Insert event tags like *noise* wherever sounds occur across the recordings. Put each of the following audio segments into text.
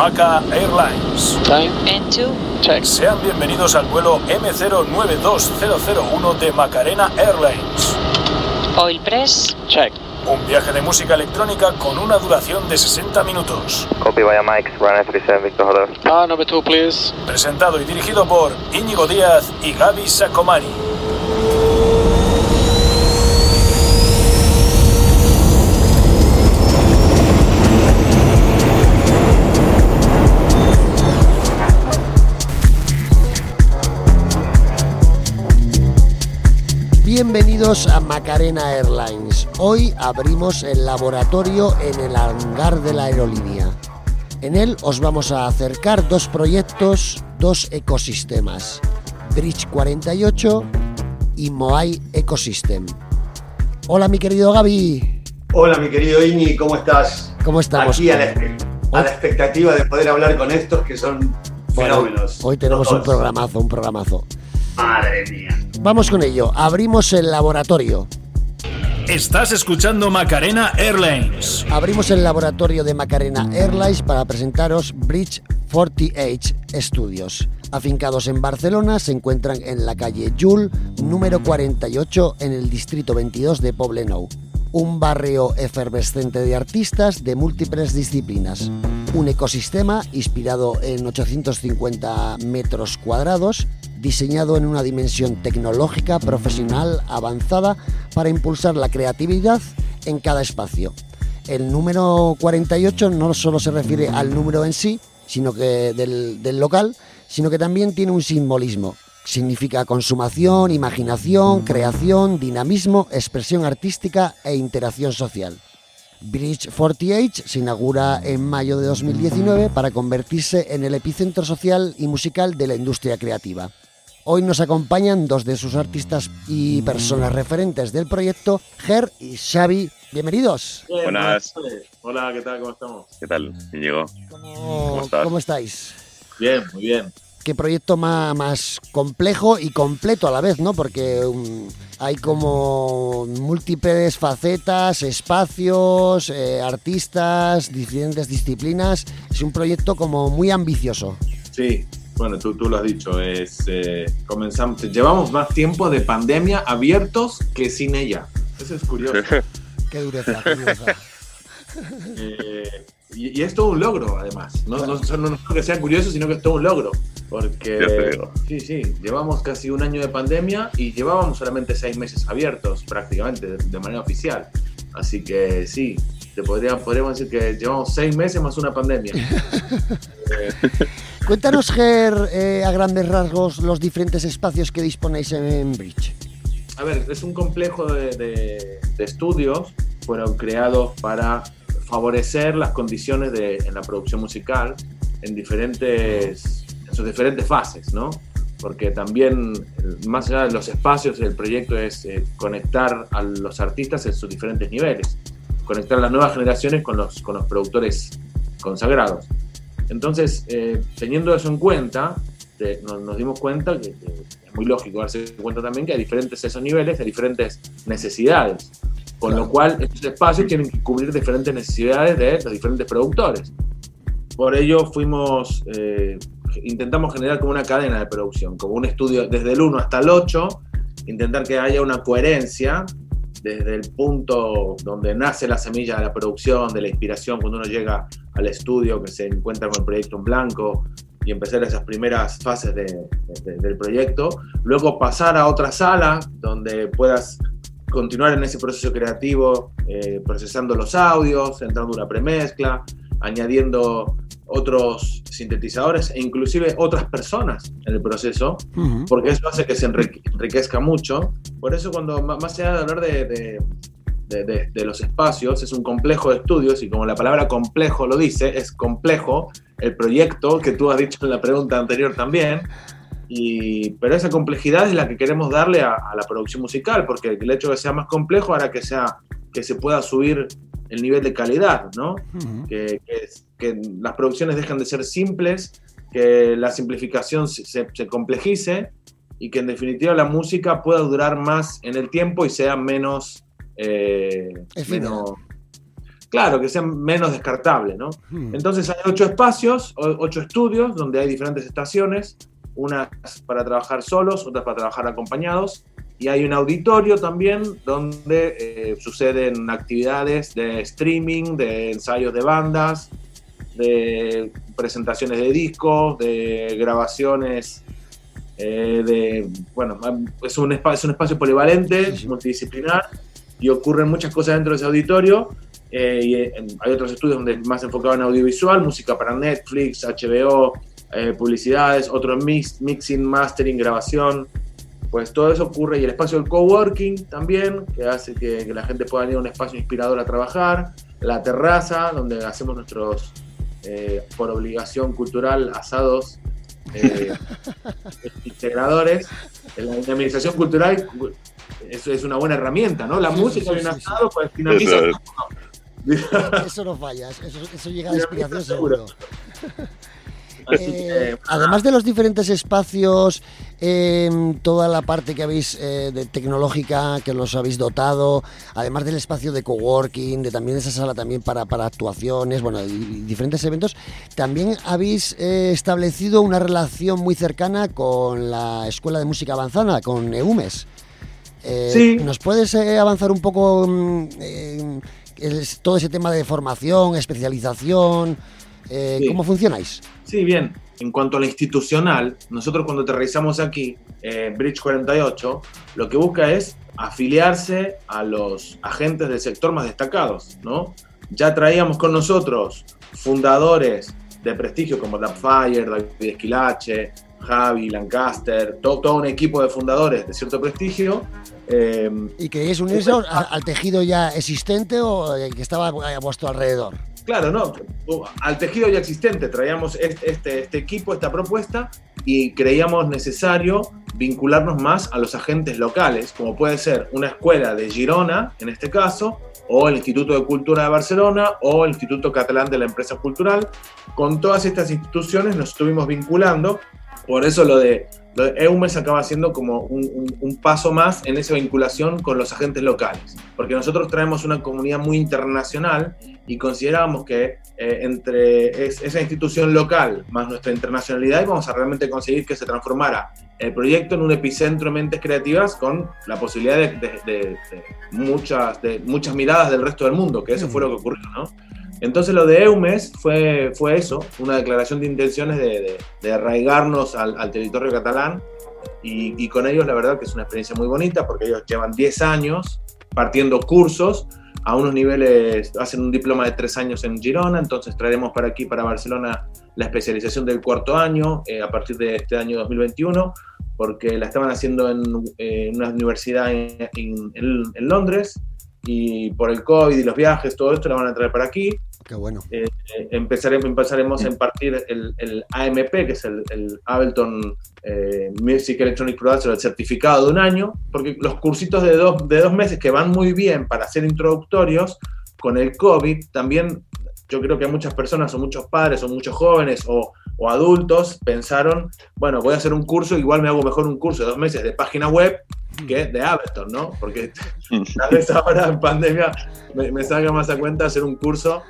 Maca Airlines. Time. N2. Check. Sean bienvenidos al vuelo M092001 de Macarena Airlines. Oil press. Check. Un viaje de música electrónica con una duración de 60 minutos. Copy via Mike, runway 37 Victor Hotel. Car number two, please. Presentado y dirigido por Íñigo Díaz y Gaby Sacomani. Bienvenidos a Macarena Airlines. Hoy abrimos el laboratorio en el hangar de la aerolínea. En él os vamos a acercar dos proyectos, dos ecosistemas, Bridge 48 y Moai Ecosystem. Hola mi querido Gaby, Hola, mi querido Iñi, ¿cómo estás? ¿cómo estamos? Aquí a la, a la expectativa de poder hablar con estos que son Bueno, fenómenos. hoy tenemos un programazo, un programazo. Madre mía. Vamos con ello, abrimos el laboratorio. Estás escuchando Macarena Airlines. Abrimos el laboratorio de Macarena Airlines para presentaros Bridge 48 Studios. Afincados en Barcelona, se encuentran en la calle Jul, número 48, en el distrito 22 de Poblenou. Un barrio efervescente de artistas de múltiples disciplinas. Un ecosistema inspirado en 850 metros cuadrados, diseñado en una dimensión tecnológica, profesional, avanzada, para impulsar la creatividad en cada espacio. El número 48 no solo se refiere al número en sí, sino que del, del local, sino que también tiene un simbolismo. Significa consumación, imaginación, creación, dinamismo, expresión artística e interacción social. Bridge 48 se inaugura en mayo de 2019 para convertirse en el epicentro social y musical de la industria creativa. Hoy nos acompañan dos de sus artistas y personas referentes del proyecto, Ger y Xavi. Bienvenidos. Buenas. Hola, ¿qué tal? ¿Cómo estamos? ¿Qué tal, Íñigo? ¿Cómo, estás? cómo estáis? Bien, muy bien. Qué proyecto más, más complejo y completo a la vez, ¿no? Porque um, hay como múltiples facetas, espacios, eh, artistas, diferentes disciplinas. Es un proyecto como muy ambicioso. Sí, bueno, tú, tú lo has dicho. Es, eh, comenzamos, llevamos más tiempo de pandemia abiertos que sin ella. Eso es curioso. *laughs* Qué dureza, qué dureza. *laughs* Eh, y, y es todo un logro, además. No, no, no, no que sea curioso, sino que es todo un logro. Porque, sí, sí, llevamos casi un año de pandemia y llevábamos solamente seis meses abiertos, prácticamente, de, de manera oficial. Así que sí, te podría, podríamos decir que llevamos seis meses más una pandemia. Eh, *laughs* Cuéntanos, Ger, eh, a grandes rasgos, los diferentes espacios que disponéis en Bridge. A ver, es un complejo de, de- de estudios, fueron creados para favorecer las condiciones de, en la producción musical en diferentes, en sus diferentes fases, ¿no? Porque también, más allá de los espacios, el proyecto es eh, conectar a los artistas en sus diferentes niveles, conectar a las nuevas generaciones con los, con los productores consagrados. Entonces, eh, teniendo eso en cuenta, nos, dimos cuenta que, que es muy lógico darse cuenta también que hay diferentes esos niveles, hay diferentes necesidades. Con lo cual, estos espacios tienen que cubrir diferentes necesidades de los diferentes productores. Por ello, fuimos, eh, intentamos generar como una cadena de producción, como un estudio desde el 1 hasta el 8, intentar que haya una coherencia desde el punto donde nace la semilla de la producción, de la inspiración, cuando uno llega al estudio, que se encuentra con el proyecto en blanco y empezar esas primeras fases de- de- del proyecto. Luego pasar a otra sala donde puedas continuar en ese proceso creativo, eh, procesando los audios, entrando una premezcla, añadiendo otros sintetizadores e inclusive otras personas en el proceso porque eso hace que se enrique- enriquezca mucho. Por eso cuando más allá de hablar de, de- de- de- de los espacios, es un complejo de estudios y como la palabra complejo lo dice, es complejo el proyecto que tú has dicho en la pregunta anterior también. Y, pero esa complejidad es la que queremos darle a, a la producción musical, porque el hecho de que sea más complejo hará que, sea, que se pueda subir el nivel de calidad, ¿no? Ujú. que, que, que las producciones dejan de ser simples, que la simplificación se, se- se complejice y que en definitiva la música pueda durar más en el tiempo y sea menos, eh, menos claro, que sean menos descartables, ¿no? Hmm. Entonces hay ocho espacios, ocho estudios donde hay diferentes estaciones, unas para trabajar solos, otras para trabajar acompañados, y hay un auditorio también donde eh, suceden actividades de streaming, de ensayos de bandas, de presentaciones de discos, de grabaciones, eh, de, bueno, es un, espacio, es un espacio polivalente, Sí, multidisciplinar, y ocurren muchas cosas dentro de ese auditorio. eh, y hay otros estudios donde es más enfocado en audiovisual, música para Netflix, HBO, eh, publicidades, otro en mix, mixing, mastering, grabación. Pues todo eso ocurre y el espacio del coworking también, que hace que, que la gente pueda ir a un espacio inspirador a trabajar. La terraza, donde hacemos nuestros, eh, por obligación cultural, asados eh, *laughs* integradores. La administración cultural es, es una buena herramienta, ¿no? La Sí, música sí, y un sí, sí. asado, pues finaliza. Eso es. Eso no falla, eso, eso llega a Mira, inspiración seguro. seguro. Así Eh, que, además de los diferentes espacios, eh, toda la parte que habéis eh, de tecnológica que los habéis dotado, además del espacio de coworking, de también esa sala también para, para actuaciones, bueno, y, y diferentes eventos, también habéis eh, establecido una relación muy cercana con la Escuela de Música Avanzada, con EUMES. Eh, Sí. ¿Nos puedes eh, avanzar un poco mm, en todo ese tema de formación, especialización? Eh, Sí. ¿Cómo funcionáis? Sí, bien. En cuanto a lo institucional, nosotros cuando aterrizamos aquí, eh, Bridge 48, lo que busca es afiliarse a los agentes del sector más destacados, ¿no? Ya traíamos con nosotros fundadores de prestigio como Fire, David Esquilache, Javi, Lancaster, todo, todo un equipo de fundadores de cierto prestigio. eh, ¿Y queréis unirse a- al tejido ya existente o que estaba a vuestro alrededor? Claro, no. Al tejido ya existente traíamos este, este, equipo, esta propuesta, y creíamos necesario vincularnos más a los agentes locales, como puede ser una escuela de Girona, en este caso, o el Instituto de Cultura de Barcelona, o el Instituto Catalán de la Empresa Cultural. Con todas estas instituciones nos estuvimos vinculando, por eso lo de, lo de EUMES acaba siendo como un paso más en esa vinculación con los agentes locales, porque nosotros traemos una comunidad muy internacional y considerábamos que eh, entre es- esa institución local más nuestra internacionalidad íbamos a realmente conseguir que se transformara el proyecto en un epicentro de mentes creativas con la posibilidad de, de- de- de muchas, de muchas miradas del resto del mundo, que eso fue lo que ocurrió, ¿no? Entonces lo de EUMES fue, fue eso, una declaración de intenciones de arraigarnos al, al territorio catalán y, y con ellos la verdad que es una experiencia muy bonita porque ellos llevan 10 años partiendo cursos a unos niveles, hacen un diploma de tres años en Girona, entonces traeremos para aquí, para Barcelona, la especialización del cuarto año eh, a partir de este año 2021, porque la estaban haciendo en, eh, una universidad en, en- Londres y por el COVID y los viajes, todo esto la van a traer para aquí. Qué bueno. Eh, eh, empezaremos, empezaremos a impartir el, el AMP, que es el, el Ableton eh, Music Electronic Producer, el certificado de un año, porque los cursitos de dos, de dos meses que van muy bien para ser introductorios, con el COVID también yo creo que muchas personas o muchos padres o muchos jóvenes o, o adultos pensaron, bueno, voy a hacer un curso, igual me hago mejor un curso de dos meses de página web que de Ableton, ¿no? Porque tal vez ahora en pandemia me, me salga más a cuenta hacer un curso.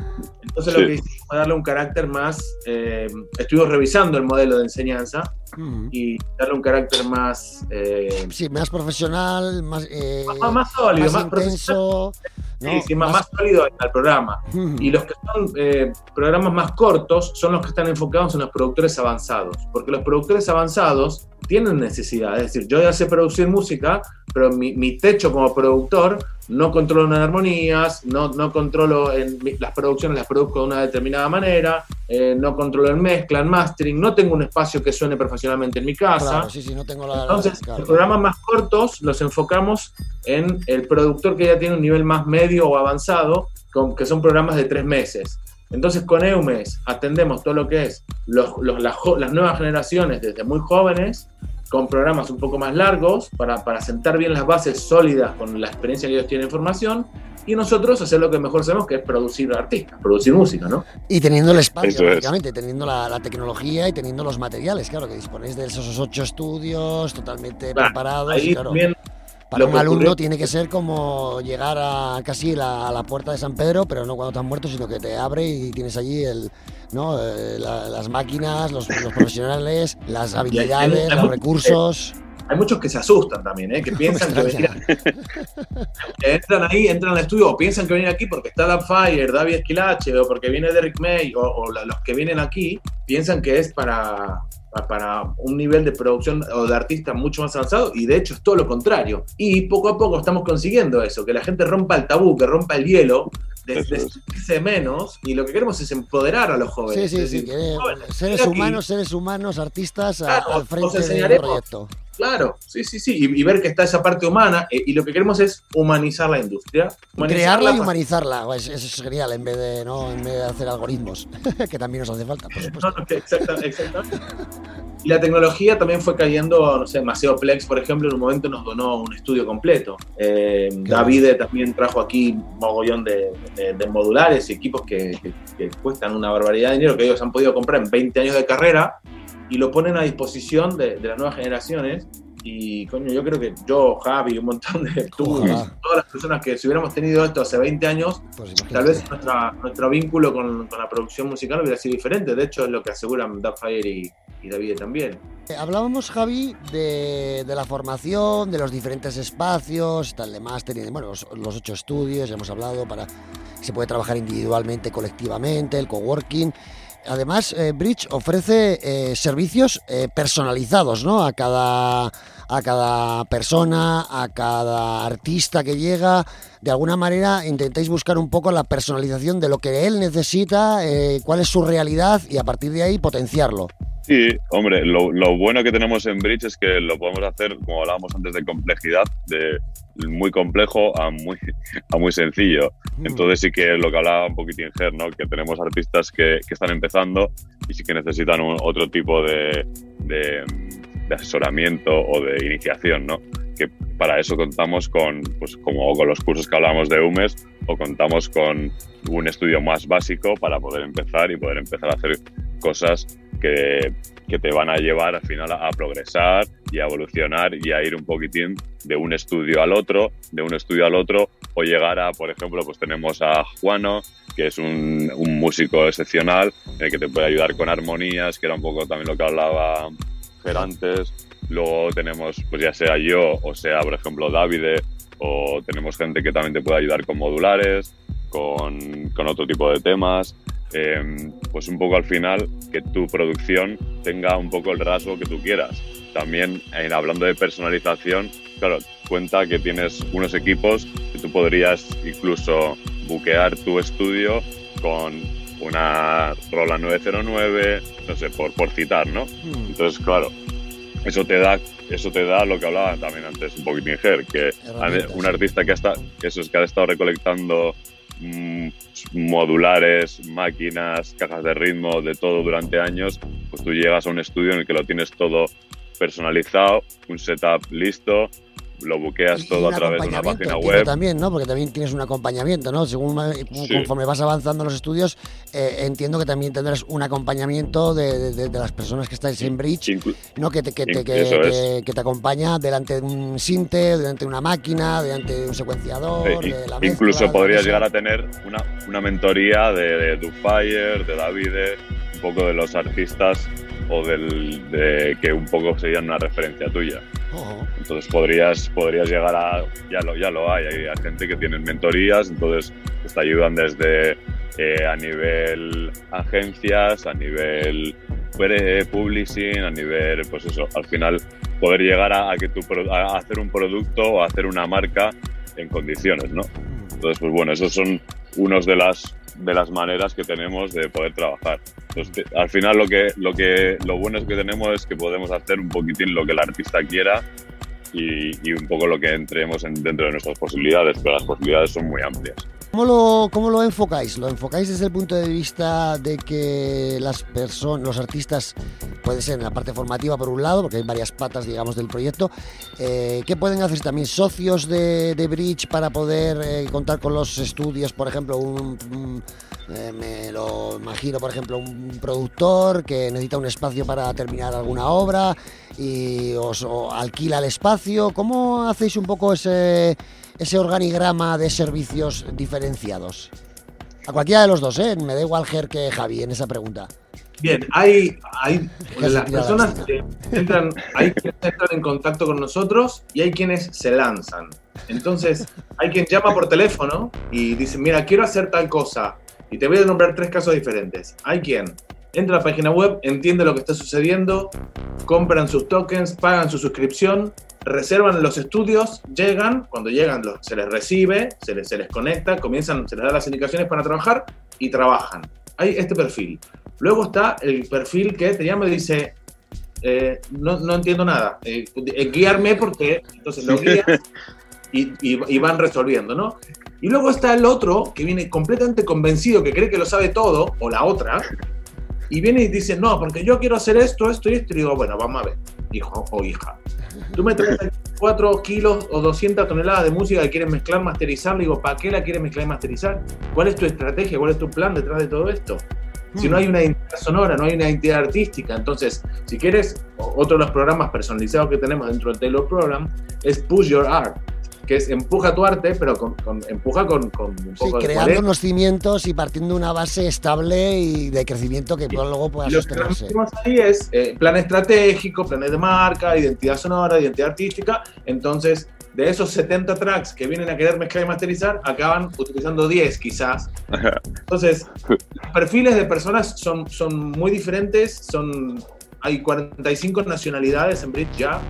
Entonces Sí. lo que hicimos fue darle un carácter más, eh, estuvimos revisando el modelo de enseñanza Mm. y darle un carácter más, eh, Sí, más profesional, más, eh, más, más sólido, más más, profesional. intenso. Sí, ¿no? sí, más, más sólido al programa. Mm. Y los que son eh, programas más cortos son los que están enfocados en los productores avanzados, porque los productores avanzados tienen necesidad, es decir, yo ya sé producir música, pero mi, mi techo como productor no controlo en armonías, no, no controlo en las producciones, las produzco de una determinada manera, eh, no controlo en mezcla, en mastering, no tengo un espacio que suene profesionalmente en mi casa. Claro, sí, sí, no tengo la. Entonces, los programas más cortos los enfocamos en el productor que ya tiene un nivel más medio o avanzado, con, que son programas de tres meses. Entonces, con EUMES atendemos todo lo que es los- los- las, las nuevas generaciones desde muy jóvenes, con programas un poco más largos, para, para sentar bien las bases sólidas con la experiencia que ellos tienen en formación, y nosotros hacer lo que mejor sabemos, que es producir artistas, producir música, ¿no? Y teniendo el espacio, Eso es. teniendo la, la tecnología y teniendo los materiales, claro, que disponéis de esos ocho estudios totalmente Claro, preparados. Ahí y claro. también Para un alumno ocurrió- tiene que ser como llegar a casi la, a la puerta de San Pedro, pero no cuando has muerto, sino que te abre y tienes allí el, ¿no? Eh, la- las máquinas, los, los profesionales, las habilidades, hay los recursos. Hay muchos que se asustan también, ¿eh? que *laughs* piensan que venir- que *laughs* entran ahí, entran al estudio o piensan que vienen aquí porque está Dan Fire, David Esquilache o porque viene Derek May o, o la- los que vienen aquí piensan que es para, pa- para un nivel de producción o de artista mucho más avanzado y de hecho es todo lo contrario. Y poco a poco estamos consiguiendo eso, que la gente rompa el tabú, que rompa el hielo, de, menos y lo que queremos es empoderar a los Sí, jóvenes. sí, Es sí, decir, que, jóvenes, seres aquí. humanos, seres humanos, artistas Claro, al os frente del enseñaremos. proyecto. Claro, sí, sí, sí, y, y ver que está esa parte humana, eh, y lo que queremos es humanizar la industria. Crearla y humanizarla, pues eso es genial, en vez de, ¿no? en vez de hacer algoritmos, *laughs* que también nos hace falta, por supuesto. No, no, que exacta- exactamente. Y la tecnología también fue cayendo, no sé, Maceo Plex, por ejemplo, en un momento nos donó un estudio completo. Eh, Davide también trajo aquí un mogollón de, de- de modulares y equipos que, que- que cuestan una barbaridad de dinero, que ellos han podido comprar en 20 años de carrera y lo ponen a disposición de, de las nuevas generaciones. Y coño, yo creo que yo, Javi, un montón de tú, Ojalá. todas las personas que si hubiéramos tenido esto hace 20 años, Pues Tal vez nuestra, nuestro vínculo con, con la producción musical hubiera sido diferente. De hecho, es lo que aseguran Dubfire y, y David también. Eh, Hablábamos, Javi, de, de la formación, de los diferentes espacios, el de máster y de, bueno, los, los ocho estudios, ya hemos hablado, para se puede trabajar individualmente, colectivamente, el coworking. Además, eh, Bridge ofrece eh, servicios eh, personalizados, ¿no? A cada, a cada persona, a cada artista que llega. De alguna manera intentáis buscar un poco la personalización de lo que él necesita, eh, cuál es su realidad y a partir de ahí potenciarlo. Sí, hombre, lo, lo bueno que tenemos en Bridge es que lo podemos hacer, como hablábamos antes, de complejidad, de muy complejo a muy, a muy sencillo. Entonces sí que lo que hablaba un poquitín Ger, ¿no? Que tenemos artistas que, que están empezando y sí que necesitan un- otro tipo de, de, de asesoramiento o de iniciación, ¿no? Que para eso contamos con, pues como con los cursos que hablamos de UMES o contamos con un estudio más básico para poder empezar y poder empezar a hacer cosas que, que te van a llevar al final a, progresar y a evolucionar y a ir un poquitín de un estudio al otro, de un estudio al otro, o llegar a, por ejemplo, pues tenemos a Juano, que es un, músico excepcional, que te puede ayudar con armonías, que era un poco también lo que hablaba Fer antes. Luego tenemos, pues ya sea yo, o sea, por ejemplo, Davide, o tenemos gente que también te puede ayudar con modulares, con, con otro tipo de temas. Eh, pues un poco al final que tu producción tenga un poco el rasgo que tú quieras. También en, hablando de personalización, claro, cuenta que tienes unos equipos que tú podrías incluso buquear tu estudio con una Rola 909, no sé, por, por citar, ¿no? Hmm. Entonces, claro, eso te da eso te da lo que hablaba también antes un poquitín Ger, que un artista que hasta eso es que ha estado recolectando modulares, máquinas, cajas de ritmo, de todo durante años, pues tú llegas a un estudio en el que lo tienes todo personalizado, un setup listo, lo buqueas Y- todo a través de una página web. también, ¿no? Porque también tienes un acompañamiento, ¿no? Según ma- conforme vas avanzando en los estudios, eh, entiendo que también tendrás un acompañamiento de, de- de las personas que estáis en Bridge, Inclu- ¿no? Que te, que, te, que, es. que- te acompaña delante de un sinte, delante de una máquina, delante de un secuenciador, Sí, de la mezcla, incluso podrías llegar a tener una, una mentoría de, de Dufire, de Davide, un poco de los artistas o del, de que un poco serían una referencia tuya. Entonces podrías, podrías llegar a, ya lo, ya lo hay, hay gente que tiene mentorías, entonces pues, te ayudan desde eh, a nivel agencias, a nivel publishing, a nivel, pues eso, al final poder llegar a, a que tu, a hacer un producto o a hacer una marca en condiciones, ¿no? Entonces, pues bueno, esos son unos de las de las maneras que tenemos de poder trabajar. Entonces, te- al final lo que lo que lo bueno es que tenemos es que podemos hacer un poquitín lo que el artista quiera y, un poco lo que entremos en- dentro de nuestras posibilidades, pero las posibilidades son muy amplias. ¿Cómo lo, ¿Cómo lo enfocáis? ¿Lo enfocáis desde el punto de vista de que las personas, los artistas, puede ser en la parte formativa por un lado, porque hay varias patas, digamos, del proyecto, eh, ¿qué pueden hacer también socios de, Bridge para poder eh, contar con los estudios, por ejemplo, un, Eh, me lo imagino, por ejemplo, un productor que necesita un espacio para terminar alguna obra y os alquila el espacio. ¿Cómo hacéis un poco ese, ese organigrama de servicios diferenciados? A cualquiera de los dos, ¿eh? Me da igual Ger que Javi en esa pregunta. Bien, hay, hay las la personas que entran, hay quienes entran en contacto con nosotros y hay quienes se lanzan. Entonces, hay quien llama por teléfono y dice, mira, quiero hacer tal cosa. Y te voy a nombrar tres casos diferentes. Hay quien entra a la página web, entiende lo que está sucediendo, compran sus tokens, pagan su suscripción, reservan los estudios, llegan, cuando llegan los- se les recibe, se les, se les conecta, comienzan, se les da las indicaciones para trabajar y trabajan. Hay este perfil. Luego está el perfil que te llama y dice, eh, no, no entiendo nada, eh, eh, guiarme porque entonces lo guías y, y- y van resolviendo, ¿no? Y luego está el otro que viene completamente convencido, que cree que lo sabe todo, o la otra, y viene y dice, no, porque yo quiero hacer esto, esto y esto, y digo, bueno, vamos a ver, hijo o hija. Tú me traes aquí 4 kilos o 200 toneladas de música que quieres mezclar, masterizar, le digo, ¿para qué la quieres mezclar y masterizar? ¿Cuál es tu estrategia? ¿Cuál es tu plan detrás de todo esto? Si no hay una identidad sonora, no hay una identidad artística. Entonces, si quieres, otro de los programas personalizados que tenemos dentro del Taylor Program es Push Your Art, que es empuja tu arte, pero con, con- empuja con, con un Sí, poco de creando unos cimientos y partiendo de una base estable y de crecimiento que luego pueda Y lo que sostenerse. ahí es eh, plan estratégico, planes de marca, identidad sonora, identidad artística. Entonces, de esos 70 tracks que vienen a querer mezclar y masterizar, acaban utilizando 10 quizás. Entonces, los perfiles de personas son, son muy diferentes, son, hay 45 nacionalidades en Brit ya.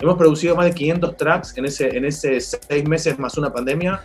Hemos producido más de 500 tracks en ese, en ese seis meses más una pandemia.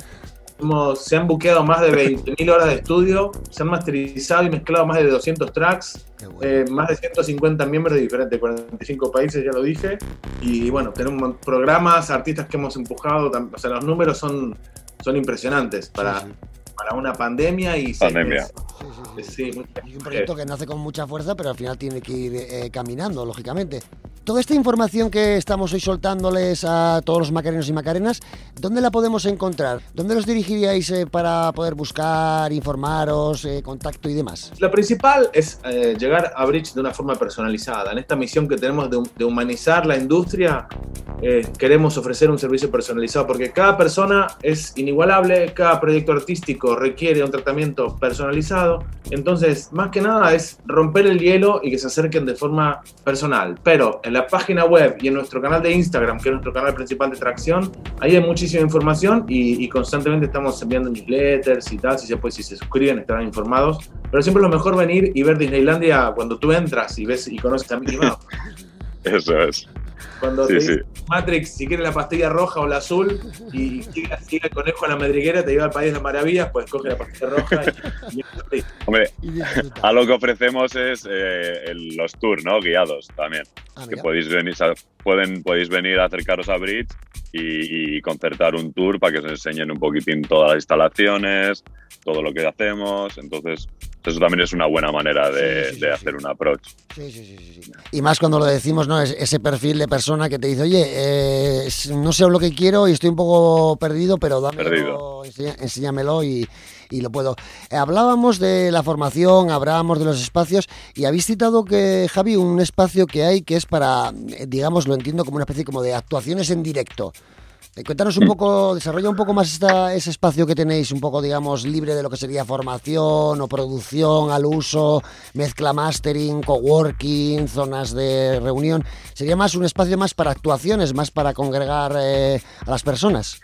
Hemos- se han buqueado más de 20.000 horas de estudio, se han masterizado y mezclado más de 200 tracks, bueno. eh, más de 150 miembros de diferentes 45 países, ya lo dije. Y bueno, tenemos programas, artistas que hemos empujado, o sea, los números son, son impresionantes para, Sí, sí. para una pandemia y seis Pandemia. meses. Sí, sí, sí. Sí, Y un proyecto que nace con mucha fuerza, pero al final tiene que ir eh, caminando, lógicamente. Toda esta información que estamos hoy soltándoles a todos los macarenos y macarenas, ¿dónde la podemos encontrar? ¿Dónde los dirigiríais eh, para poder buscar, informaros, eh, contacto y demás? La principal es eh, llegar a Bridge de una forma personalizada. En esta misión que tenemos de, de humanizar la industria, eh, queremos ofrecer un servicio personalizado porque cada persona es inigualable, cada proyecto artístico requiere un tratamiento personalizado. Entonces, más que nada es romper el hielo y que se acerquen de forma personal. Pero en la página web y en nuestro canal de Instagram, que es nuestro canal principal de tracción, ahí hay muchísima información y, y constantemente estamos enviando newsletters y tal. Si se, puede, si se suscriben, estarán informados. Pero siempre es lo mejor venir y ver Disneylandia cuando tú entras y ves y conoces a Mickey Mouse. *laughs* Eso es. Cuando Sí, te Matrix, si quieres la pastilla roja o la azul y sigue, sigue el conejo a la madriguera, te lleva al país de las maravillas, pues coge la pastilla roja y, y- Hombre, Y a lo que ofrecemos es eh, el- los tours, ¿no? Guiados también. Ah, que podéis venir, o sea, pueden, podéis venir a acercaros a Bridge y, y concertar un tour para que os enseñen un poquitín todas las instalaciones, todo lo que hacemos. Entonces, eso también es una buena manera de, Sí, sí, sí, de sí. hacer un approach. Sí, sí, sí. Y más cuando lo decimos, ¿no? Es ese perfil de persona que te dice, oye, eh, no sé lo que quiero y estoy un poco perdido, pero dámelo, Perdido. enséñamelo y, y lo puedo. Eh, hablábamos de la formación, hablábamos de los espacios y habéis citado que, Javi, un espacio que hay que es para, eh, digamos, lo entiendo como una especie como de actuaciones en directo. Eh, Cuéntanos un poco, desarrolla un poco más esta- ese espacio que tenéis, un poco, digamos, libre de lo que sería formación o producción al uso, mezcla mastering, coworking, zonas de reunión. Sería más un espacio más para actuaciones, más para congregar eh, a las personas.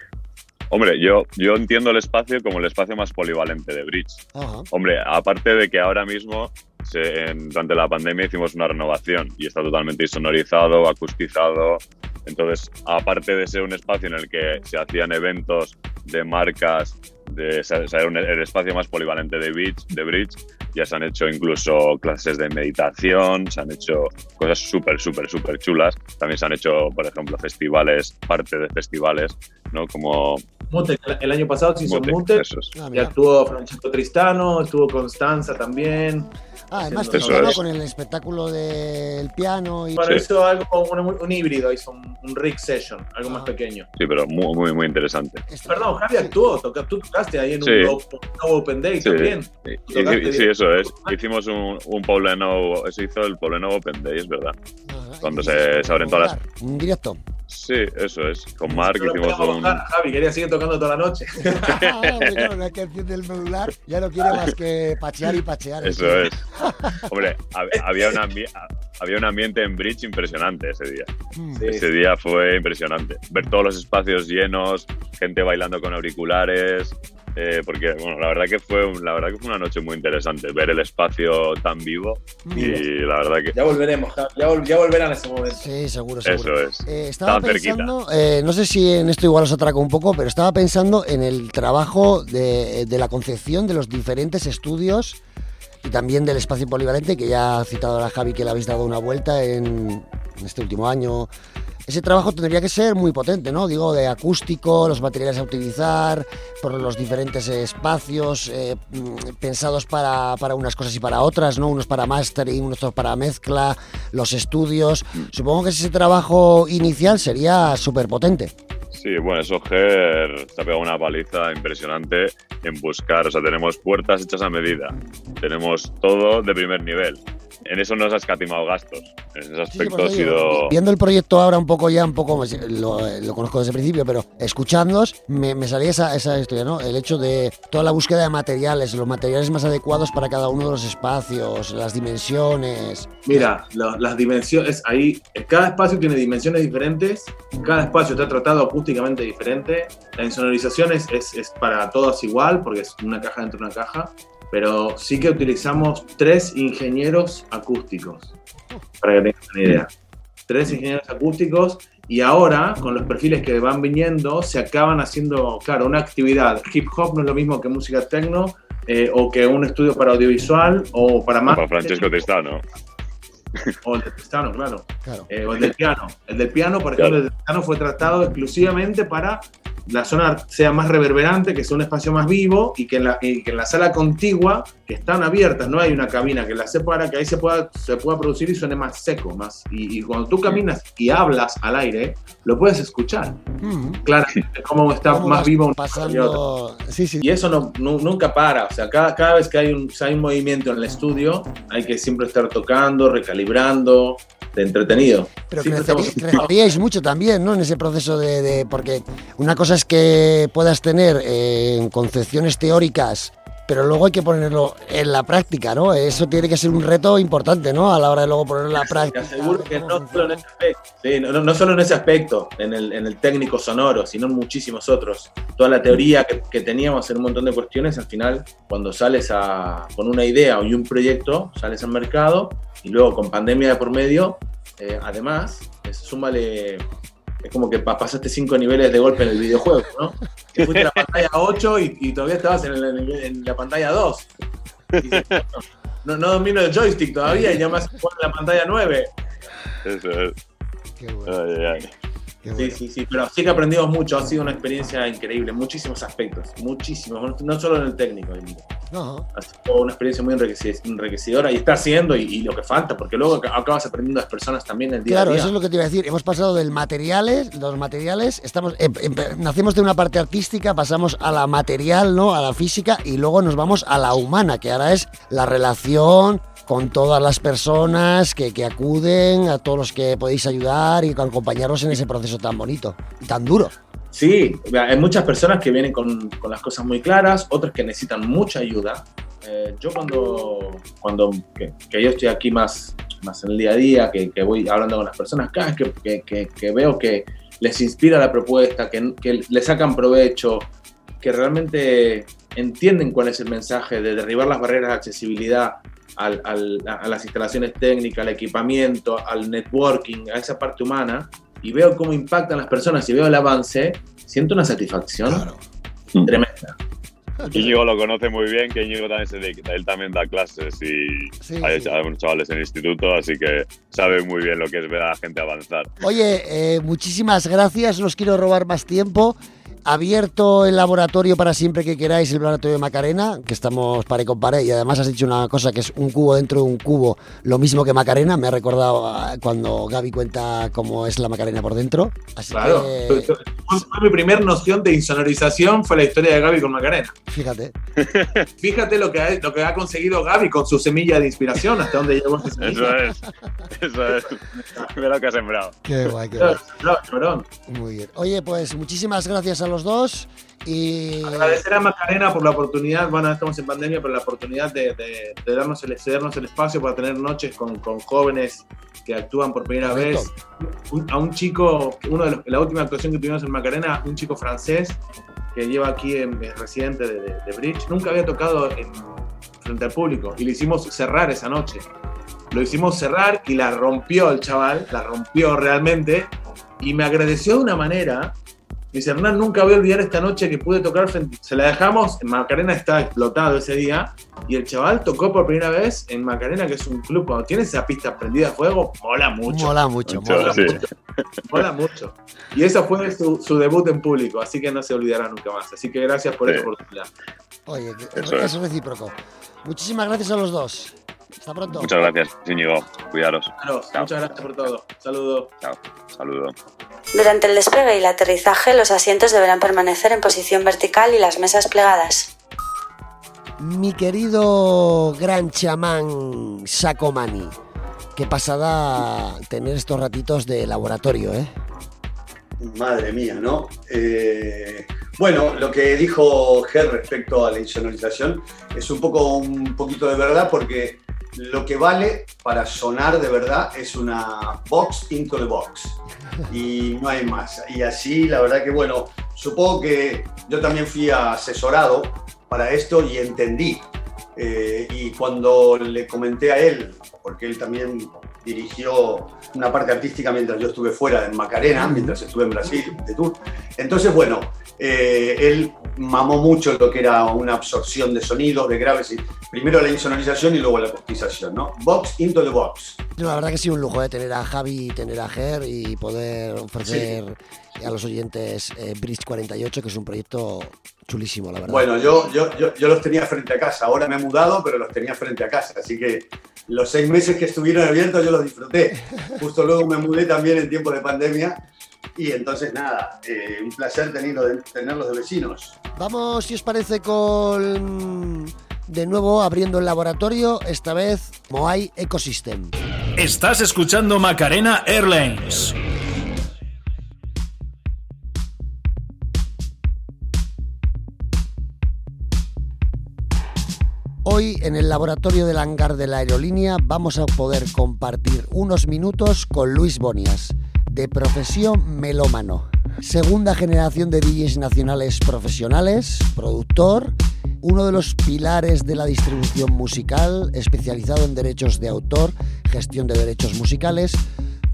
Hombre, yo, yo entiendo el espacio como el espacio más polivalente de Bridge. Ajá. Hombre, aparte de que ahora mismo, se- en- durante la pandemia, hicimos una renovación y está totalmente sonorizado, acustizado. Entonces, aparte de ser un espacio en el que se hacían eventos de marcas, de era un- el espacio más polivalente de Bridge, de Bridge, ya se han hecho incluso clases de meditación, se han hecho cosas súper, súper, súper chulas. También se han hecho, por ejemplo, festivales, parte de festivales, ¿no? Como Mute, el año pasado se hizo Mute, Mute, eso es. Ah, y mira. actuó Francesco Tristano, estuvo Constanza también. Ah, además Eso te es. con el espectáculo del piano y... Bueno, Sí. hizo algo, un, un híbrido, hizo un, un rig session, algo más Ah. pequeño. Sí, pero muy, muy, muy interesante. Este- Perdón, Javi actuó, toca, tú tocaste ahí en Sí. un Open, Open Day Sí, también. sí, sí, bien. Eso es. Hicimos un, un Pobleno, eso hizo el Pobleno Open Day, es verdad. Cuando se- se abren todas las- Un directo. Sí, eso es. Con Mark hicimos un... tocar, Javi, quería seguir tocando toda la noche. *laughs* Hombre, claro, la canción del medular ya no quiere más que pachear y pachear. Eso es. Hombre, hab- había un, ambi- había un ambiente en Bridge impresionante ese día. Mm. Sí, Ese día fue impresionante. Ver todos los espacios llenos, gente bailando con auriculares. Eh, porque, bueno, la verdad que fue la verdad que fue una noche muy interesante. Ver el espacio tan vivo. Y la verdad que Ya volveremos, ya, vol- ya volverán a ese momento. Sí, seguro, seguro. eso es. Eh, estaba pensando, eh, no sé si en esto igual os atraco un poco, pero estaba pensando en el trabajo de, de la concepción de los diferentes estudios y también del espacio polivalente, que ya ha citado a la Javi que le habéis dado una vuelta en, en este último año. Ese trabajo tendría que ser muy potente, ¿no? Digo, de acústico, los materiales a utilizar, por los diferentes espacios eh, mm, pensados para, para unas cosas y para otras, ¿no? Unos para mastering, unos para mezcla, los estudios. Supongo que ese trabajo inicial sería súper potente. Sí, bueno, eso Ger se ha pegado una paliza impresionante en buscar. O sea, tenemos puertas hechas a medida. Tenemos todo de primer nivel. En eso no se ha escatimado gastos. En ese Sí, sí, aspecto por ha sido. Viendo el proyecto ahora un poco ya, un poco, pues, lo, lo conozco desde el principio, pero escuchándoos me, me salía esa, esa historia, ¿no? El hecho de toda la búsqueda de materiales, los materiales más adecuados para cada uno de los espacios, las dimensiones. Mira, lo- las dimensiones, ahí, cada espacio tiene dimensiones diferentes, cada espacio está tratado acústicamente diferente, la insonorización es, es, es para todos igual, porque es una caja dentro de una caja, pero sí que utilizamos tres ingenieros acústicos, para que tengas una idea. Tres ingenieros acústicos y ahora, con los perfiles que van viniendo, se acaban haciendo, claro, una actividad. Hip hop no es lo mismo que música techno, eh, o que un estudio para audiovisual, o para más... Para Francesco Tristano. O el de Tristano, claro. Claro. Eh, o el del piano. El del piano, por Claro. ejemplo, el del piano fue tratado exclusivamente para la zona sea más reverberante, que sea un espacio más vivo y que en la, y que en la sala contigua, que están abiertas, no hay una cabina que la separa, que ahí se pueda, se pueda producir y suene más seco. más Y, y cuando tú caminas y hablas al aire, lo puedes escuchar. Mm. Claramente, cómo está ¿Cómo más vivo un pasando. Sí, sí. Y eso no, nu- nunca para, o sea, cada, cada vez que hay, un, si hay un movimiento en el estudio, hay que siempre estar tocando, recalibrando, de entretenido. Pero estamos- creceríais mucho también, ¿no? En ese proceso de, de- Porque una cosa es que puedas tener eh, concepciones teóricas, pero luego hay que ponerlo en la práctica, ¿no? Eso tiene que ser un reto importante, ¿no? A la hora de luego ponerlo en la Te práctica. aseguro que ¿Cómo no solo en ese aspecto, sí, no, no- solo en ese aspecto, en el, en el técnico sonoro, sino en muchísimos otros. Toda la teoría que, que teníamos en un montón de cuestiones, al final, cuando sales a, con una idea y un proyecto, sales al mercado y luego con pandemia de por medio, eh, además, súmale, es como que pa- pasaste cinco niveles de golpe en el videojuego, ¿no? Que fuiste a la pantalla 8 y, y todavía estabas en, el- en la pantalla 2. Y dices, no, no domino el joystick todavía y ya más en la pantalla 9. Eso es. Qué bueno, Ay, ay, ay. Qué Sí, bueno. sí, sí, pero sí que aprendimos mucho, ha sido una experiencia increíble, muchísimos aspectos, muchísimos, no- solo en el técnico. No, ha sido una experiencia muy enriquecedora y está haciendo y, y lo que falta, porque luego ac- acabas aprendiendo a las personas también el día Claro, a día. eso es lo que te iba a decir. Hemos pasado del materiales, los materiales, estamos, em- em- nacemos de una parte artística, pasamos a la material, ¿no? A la física y luego nos vamos a la humana, que ahora es la relación con todas las personas que, que acuden, a todos los que podéis ayudar y acompañaros en ese proceso tan bonito y tan duro. Sí, hay muchas personas que vienen con, con las cosas muy claras, otras que necesitan mucha ayuda. Eh, yo cuando, cuando que, que yo estoy aquí más, más en el día a día, que, que voy hablando con las personas, cada vez que, que- veo que les inspira la propuesta, que, que le sacan provecho, que realmente entienden cuál es el mensaje de derribar las barreras de accesibilidad al- al- a las instalaciones técnicas, al equipamiento, al networking, a esa parte humana, y veo cómo impactan las personas y veo el avance, siento una satisfacción Claro. tremenda. *laughs* Íñigo lo conoce muy bien, que Íñigo también, se dedica- él también da clases y Sí, hay sí. unos chavales en el instituto, así que sabe muy bien lo que es ver a la gente avanzar. Oye, eh, muchísimas gracias, no os quiero robar más tiempo. Abierto el laboratorio para siempre que queráis, el laboratorio de Macarena, que estamos pare con pare, y además has dicho una cosa que es un cubo dentro de un cubo, lo mismo que Macarena, me ha recordado a cuando Gaby cuenta cómo es la Macarena por dentro. Así Claro. que, mi primer noción de insonorización fue la historia de Gaby con Macarena. fíjate, *laughs* Fíjate lo que ha, lo que ha conseguido Gaby con su semilla de inspiración, hasta dónde llegó esa Eso semilla. es. Eso es. Mira lo que has sembrado. qué guay, qué guay. Muy bien. Oye, pues muchísimas gracias a los dos y... Agradecer a Macarena por la oportunidad, bueno, estamos en pandemia, pero la oportunidad de, de- de darnos el, cedernos el espacio para tener noches con, con jóvenes que actúan por primera Correcto. vez. Un- a un chico, uno de los- la última actuación que tuvimos en Macarena, un chico francés que lleva aquí en, es residente de, de- de Bridge, nunca había tocado en, frente al público y le hicimos cerrar esa noche. Lo hicimos cerrar y la rompió el chaval, la rompió realmente y me agradeció de una manera. Me dice, Hernán, nunca voy a olvidar esta noche que pude tocar frente. Se la dejamos, Macarena estaba explotado ese día y el chaval tocó por primera vez en Macarena, que es un club, cuando tienes esa pista prendida a fuego, mola mucho. Mola mucho, Mucho, mola sí. mucho. Mola mucho. Y eso fue su, su debut en público, así que no se olvidará nunca más. Así que gracias por Sí. esa oportunidad. Oye, Eso es es. recíproco. Muchísimas gracias a los dos. Hasta pronto. Muchas gracias, Íñigo. Cuidaros. Claro, muchas gracias por todo. Saludos. Chao. Saludos. Durante el despegue y el aterrizaje, los asientos deberán permanecer en posición vertical y las mesas plegadas. Mi querido gran chamán Sacomani, qué pasada tener estos ratitos de laboratorio, ¿eh? Madre mía, ¿no? Eh, bueno, lo que dijo Ger respecto a la insonorización es un poco un poquito de verdad porque lo que vale para sonar de verdad es una box into the box *laughs* y no hay más. Y así, la verdad que bueno, supongo que yo también fui asesorado para esto y entendí. Eh, y cuando le comenté a él, porque él también dirigió una parte artística mientras yo estuve fuera en Macarena, mientras estuve en Brasil de tour. Entonces, bueno, eh, él mamó mucho lo que era una absorción de sonidos, de graves, y primero la insonorización y luego la acostización, ¿no? Box into the box. La verdad que sí, un lujo de tener a Javi, tener a Ger y poder ofrecer a los oyentes eh, Bridge 48, que es un proyecto chulísimo, la verdad. Bueno, yo, yo, yo, yo los tenía frente a casa, ahora me he mudado, pero los tenía frente a casa, así que los seis meses que estuvieron abiertos yo los disfruté. *laughs* Justo luego me mudé también en tiempo de pandemia y entonces nada, eh, un placer tenerlo de- tenerlos de vecinos. Vamos, si os parece, con de nuevo abriendo el laboratorio, esta vez Moai Ecosystem. Estás escuchando Macarena Airlines. Hoy en el laboratorio del hangar de la aerolínea vamos a poder compartir unos minutos con Luis Bonias, de profesión melómano. Segunda generación de DJs nacionales profesionales, productor, uno de los pilares de la distribución musical, especializado en derechos de autor, gestión de derechos musicales,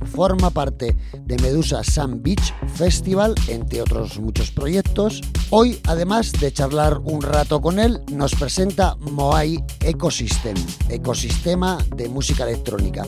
forma parte de Medusa Sun Beach Festival, entre otros muchos proyectos. Hoy, además de charlar un rato con él, nos presenta Moai Ecosystem, ecosistema de música electrónica.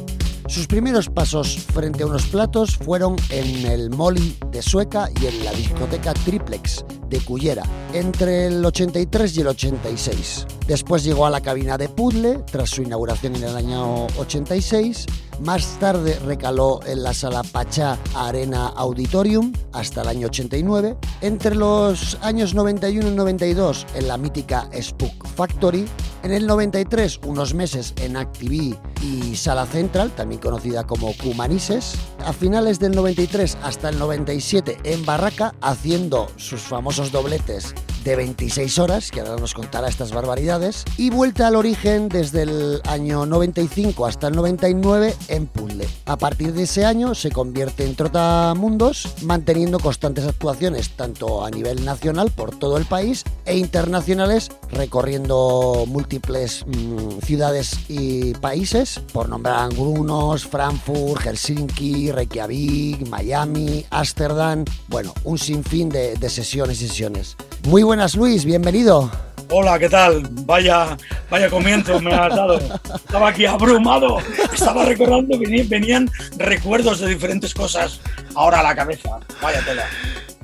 Sus primeros pasos frente a unos platos fueron en el Molly de Sueca y en la discoteca Triplex de Cullera, entre el 83 y el 86. Después llegó a la cabina de Puzzle tras su inauguración en el año 86. Más tarde recaló en la sala Pachá Arena Auditorium hasta el año 89. Entre los años 91 y 92 en la mítica Spook Factory. En el 93 unos meses en Activí y Sala Central, también conocida como Cumanises. A finales del 93 hasta el 97 en Barraca haciendo sus famosos dobletes de 26 horas, que ahora nos contará estas barbaridades, y vuelta al origen desde el año 95 hasta el 99 en Puzzle. A partir de ese año se convierte en Trotamundos, manteniendo constantes actuaciones tanto a nivel nacional por todo el país e internacionales recorriendo múltiples mm, ciudades y países, por nombrar algunos, Frankfurt, Helsinki, Reykjavik, Miami, Ámsterdam, bueno, un sinfín de, de sesiones y sesiones. Muy buenas Luis, bienvenido. Hola, ¿qué tal? Vaya, vaya comienzo me has dado. Estaba aquí abrumado. Estaba recordando, venían, venían recuerdos de diferentes cosas ahora a la cabeza. Vaya tela.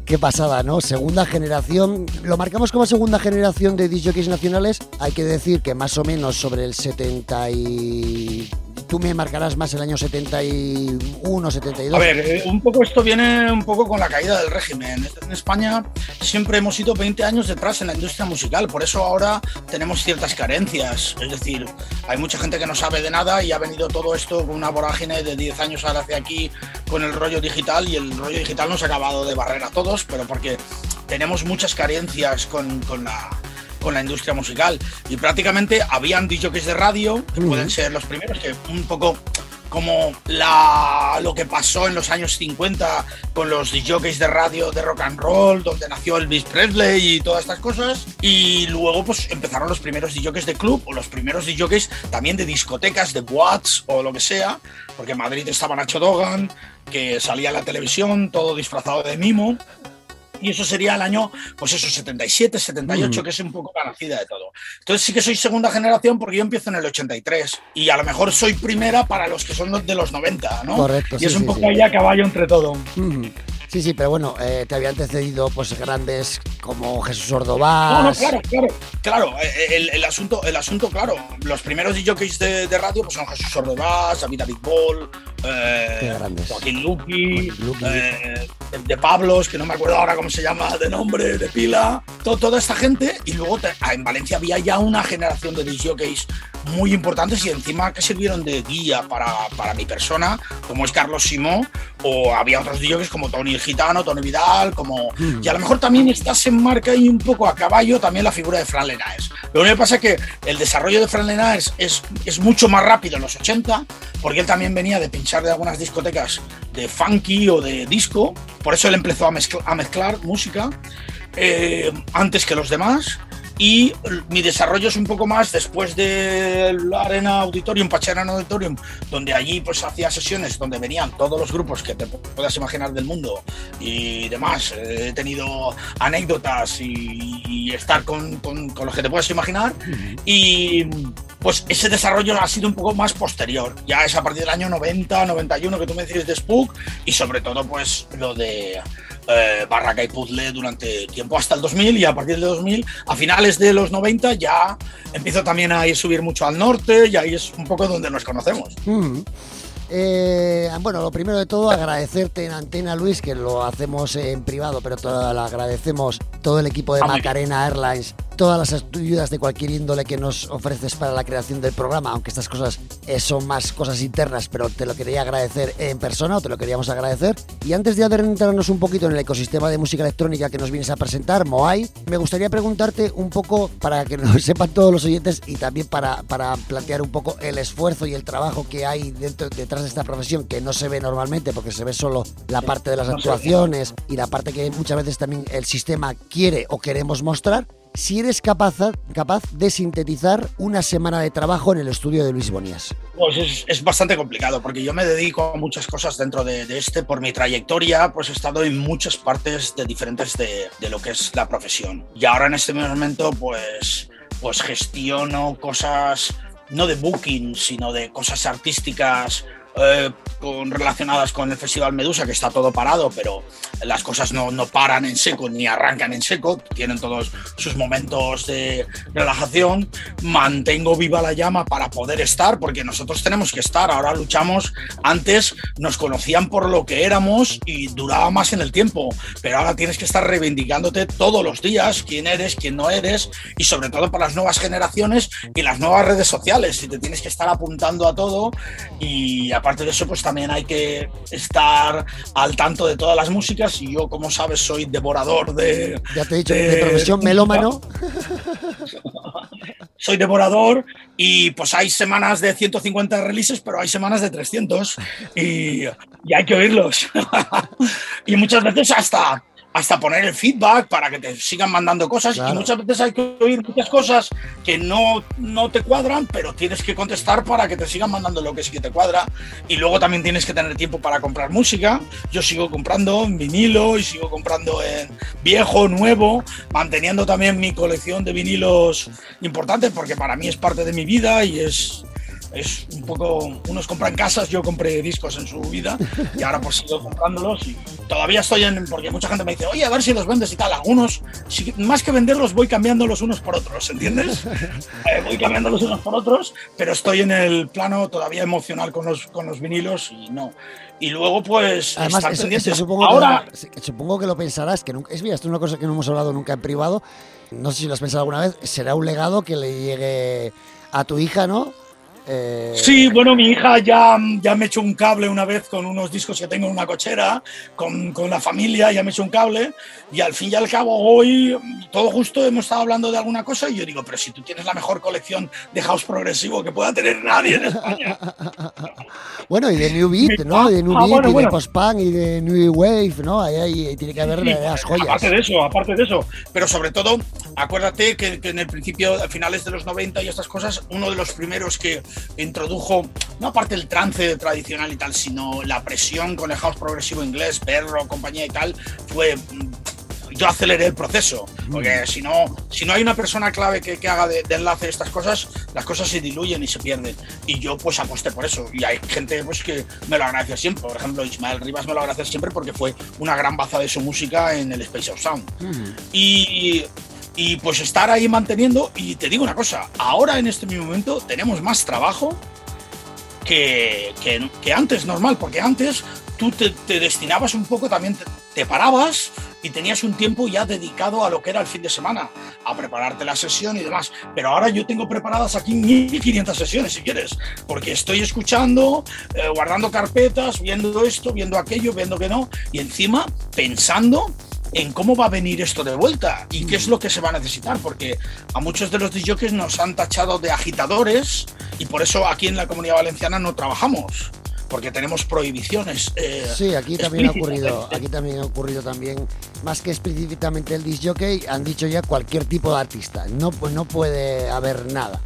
Qué pasada, ¿no? Segunda generación. Lo marcamos como segunda generación de DJs nacionales. Hay que decir que más o menos sobre el 70 y tú me marcarás más el año 71, 72. A ver, eh, un poco esto viene un poco con la caída del régimen. En España siempre hemos ido 20 años detrás en la industria musical, por eso ahora tenemos ciertas carencias. Es decir, hay mucha gente que no sabe de nada y ha venido todo esto con una vorágine de 10 años ahora hacia aquí con el rollo digital y el rollo digital nos ha acabado de barrer a todos, pero porque tenemos muchas carencias con, con la con la industria musical. Y prácticamente habían DJs de radio, que pueden ser los primeros, que un poco como la, lo que pasó en los años 50 con los DJs de radio de rock and roll, donde nació Elvis Presley y todas estas cosas. Y luego pues empezaron los primeros DJs de club o los primeros DJs también de discotecas, de boats o lo que sea, porque en Madrid estaba Nacho Dogan, que salía en la televisión todo disfrazado de mimo y eso sería el año, pues eso, 77, 78, que es un poco la nacida de todo. Entonces sí que soy segunda generación porque yo empiezo en el 83 y a lo mejor soy primera para los que son de los 90, ¿no? Correcto. Y es un poco ahí a caballo entre todo. Sí, sí, pero bueno, eh, te había antecedido pues grandes como Jesús Ordovás. No, no, claro, claro, claro. eh, El, el asunto, el asunto, claro. Los primeros DJs de, de radio pues son Jesús Ordovás, David David Ball, eh. Joaquín Luqui, eh, de, Pablos, que no me acuerdo ahora cómo se llama de nombre, de pila, to- toda esta gente. Y luego te- ah, en Valencia había ya una generación de DJs muy importantes y encima que sirvieron de guía para, para mi persona, como es Carlos Simó, o había otros DJs como Tony el Gitano, Tony Vidal, como... Y a lo mejor también está se enmarca ahí un poco a caballo también la figura de Fran Lenaes. Lo único que pasa es que el desarrollo de Fran Lenaes es, es mucho más rápido en los 80, porque él también venía de pinchar de algunas discotecas de funky o de disco, por eso él empezó a, mezcl- a mezclar música eh, antes que los demás. Y mi desarrollo es un poco más después de la Arena Auditorium, Pacharana Auditorium, donde allí pues hacía sesiones donde venían todos los grupos que te puedas imaginar del mundo y demás. He tenido anécdotas y, y estar con, con- con los que te puedas imaginar. Y pues ese desarrollo ha sido un poco más posterior. Ya es a partir del año 90, 91 que tú me dices de Spook y sobre todo pues lo de eh, Barraca y Puzzle durante tiempo hasta el 2000 y a partir del 2000, a finales de los 90 ya empiezo también a ir subir mucho al norte y ahí es un poco donde nos conocemos. Mm. Eh, bueno, lo primero de todo, agradecerte en antena, Luis, que lo hacemos en privado, pero todo, lo agradecemos todo el equipo de Ah, Macarena Airlines, todas las ayudas de cualquier índole que nos ofreces para la creación del programa, aunque estas cosas eh, son más cosas internas, pero te lo quería agradecer en persona o te lo queríamos agradecer. Y antes de adentrarnos un poquito en el ecosistema de música electrónica que nos vienes a presentar, Moai, me gustaría preguntarte un poco, para que lo *laughs* sepan todos los oyentes y también para, para plantear un poco el esfuerzo y el trabajo que hay dentro, detrás de esta profesión, que no se ve normalmente porque se ve solo la parte de las actuaciones y la parte que muchas veces también el sistema quiere o queremos mostrar. Si eres capaz, capaz de sintetizar una semana de trabajo en el estudio de Luis Bonías. Pues es, bastante complicado porque yo me dedico a muchas cosas dentro de, de este. Por mi trayectoria, pues he estado en muchas partes de diferentes de, de lo que es la profesión. Y ahora en este momento, pues, pues gestiono cosas no de booking, sino de cosas artísticas eh, con, relacionadas con el Festival Medusa, que está todo parado, pero las cosas no, no paran en seco ni arrancan en seco, tienen todos sus momentos de relajación. Mantengo viva la llama para poder estar, porque nosotros tenemos que estar. Ahora luchamos, antes nos conocían por lo que éramos y duraba más en el tiempo, pero ahora tienes que estar reivindicándote todos los días quién eres, quién no eres, y sobre todo para las nuevas generaciones y las nuevas redes sociales, y te tienes que estar apuntando a todo y aparte de eso pues también hay que estar al tanto de todas las músicas y yo como sabes soy devorador de Ya te he dicho, de- de profesión melómano. *laughs* soy devorador y pues hay semanas de 150 releases, pero hay semanas de 300 y, y hay que oírlos. *laughs* y muchas veces hasta, hasta poner el feedback para que te sigan mandando cosas Claro. y muchas veces hay que oír muchas cosas que no, no te cuadran, pero tienes que contestar para que te sigan mandando lo que sí que te cuadra y luego también tienes que tener tiempo para comprar música. Yo sigo comprando en vinilo y sigo comprando en viejo, nuevo, manteniendo también mi colección de vinilos importantes porque para mí es parte de mi vida y es es un poco, unos compran casas, yo compré discos en su vida y ahora pues sigo comprándolos y todavía estoy en, porque mucha gente me dice, oye, a ver si los vendes y tal, algunos, si- más que venderlos voy cambiando los unos por otros, ¿entiendes? *laughs* Eh, voy cambiando los unos por otros, pero estoy en el plano todavía emocional con los, con los vinilos y no. Y luego pues... Además, eso- eso supongo, ahora, que, supongo que lo pensarás, que nunca, es mira, esto es una cosa que no hemos hablado nunca en privado, no sé si lo has pensado alguna vez, será un legado que le llegue a tu hija, ¿no? Eh, Sí, bueno, mi hija ya, ya me echó un cable una vez con unos discos que tengo en una cochera, con, con la familia, ya me echó un cable, y al fin y al cabo hoy, todo justo, hemos estado hablando de alguna cosa, y yo digo, pero si tú tienes la mejor colección de house progresivo que pueda tener nadie en España. *laughs* Bueno, y de New Beat, ¿no? De New Ah, Beat bueno, y de bueno. post-punk y de New Wave, ¿no? Ahí, ahí tiene que haber Sí, verdaderas joyas. Aparte de eso, aparte de eso. Pero sobre todo, acuérdate que, que en el principio, a finales de los 90 y estas cosas, uno de los primeros que introdujo, no aparte el trance tradicional y tal, sino la presión con el house progresivo inglés, Perro, compañía y tal, fue. mm, Yo aceleré el proceso, porque si no, si no hay una persona clave que, que haga de, de enlace estas cosas, las cosas se diluyen y se pierden. Y yo pues aposté por eso. Y hay gente pues que me lo agradece siempre. Por ejemplo, Ismael Rivas me lo agradece siempre porque fue una gran baza de su música en el Space of Sound. Y, y pues estar ahí manteniendo, y te digo una cosa, ahora en este mismo momento tenemos más trabajo que, que, que antes, normal, porque antes tú te, destinabas un poco, también te, te parabas y tenías un tiempo ya dedicado a lo que era el fin de semana, a prepararte la sesión y demás. Pero ahora yo tengo preparadas aquí 1500 sesiones, si quieres, porque estoy escuchando, eh, guardando carpetas, viendo esto, viendo aquello, viendo que no, y encima pensando en cómo va a venir esto de vuelta y qué es lo que se va a necesitar, porque a muchos de los DJs nos han tachado de agitadores y por eso aquí en la comunidad valenciana no trabajamos, porque tenemos prohibiciones. eh, Sí, aquí también ha ocurrido, aquí también ha ocurrido también, más que específicamente el disc jockey, han dicho ya cualquier tipo de artista. No, pues no puede haber nada.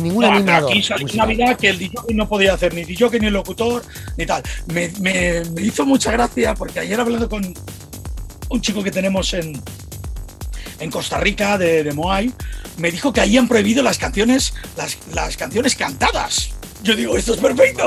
Ningún No, animador. aquí salió musical. Navidad que el DJ no podía hacer ni DJ ni locutor ni tal. Me, me- me hizo mucha gracia porque ayer hablando con un chico que tenemos en, en Costa Rica de, Moai, me dijo que ahí han prohibido las canciones, las canciones cantadas. Yo digo, esto es perfecto.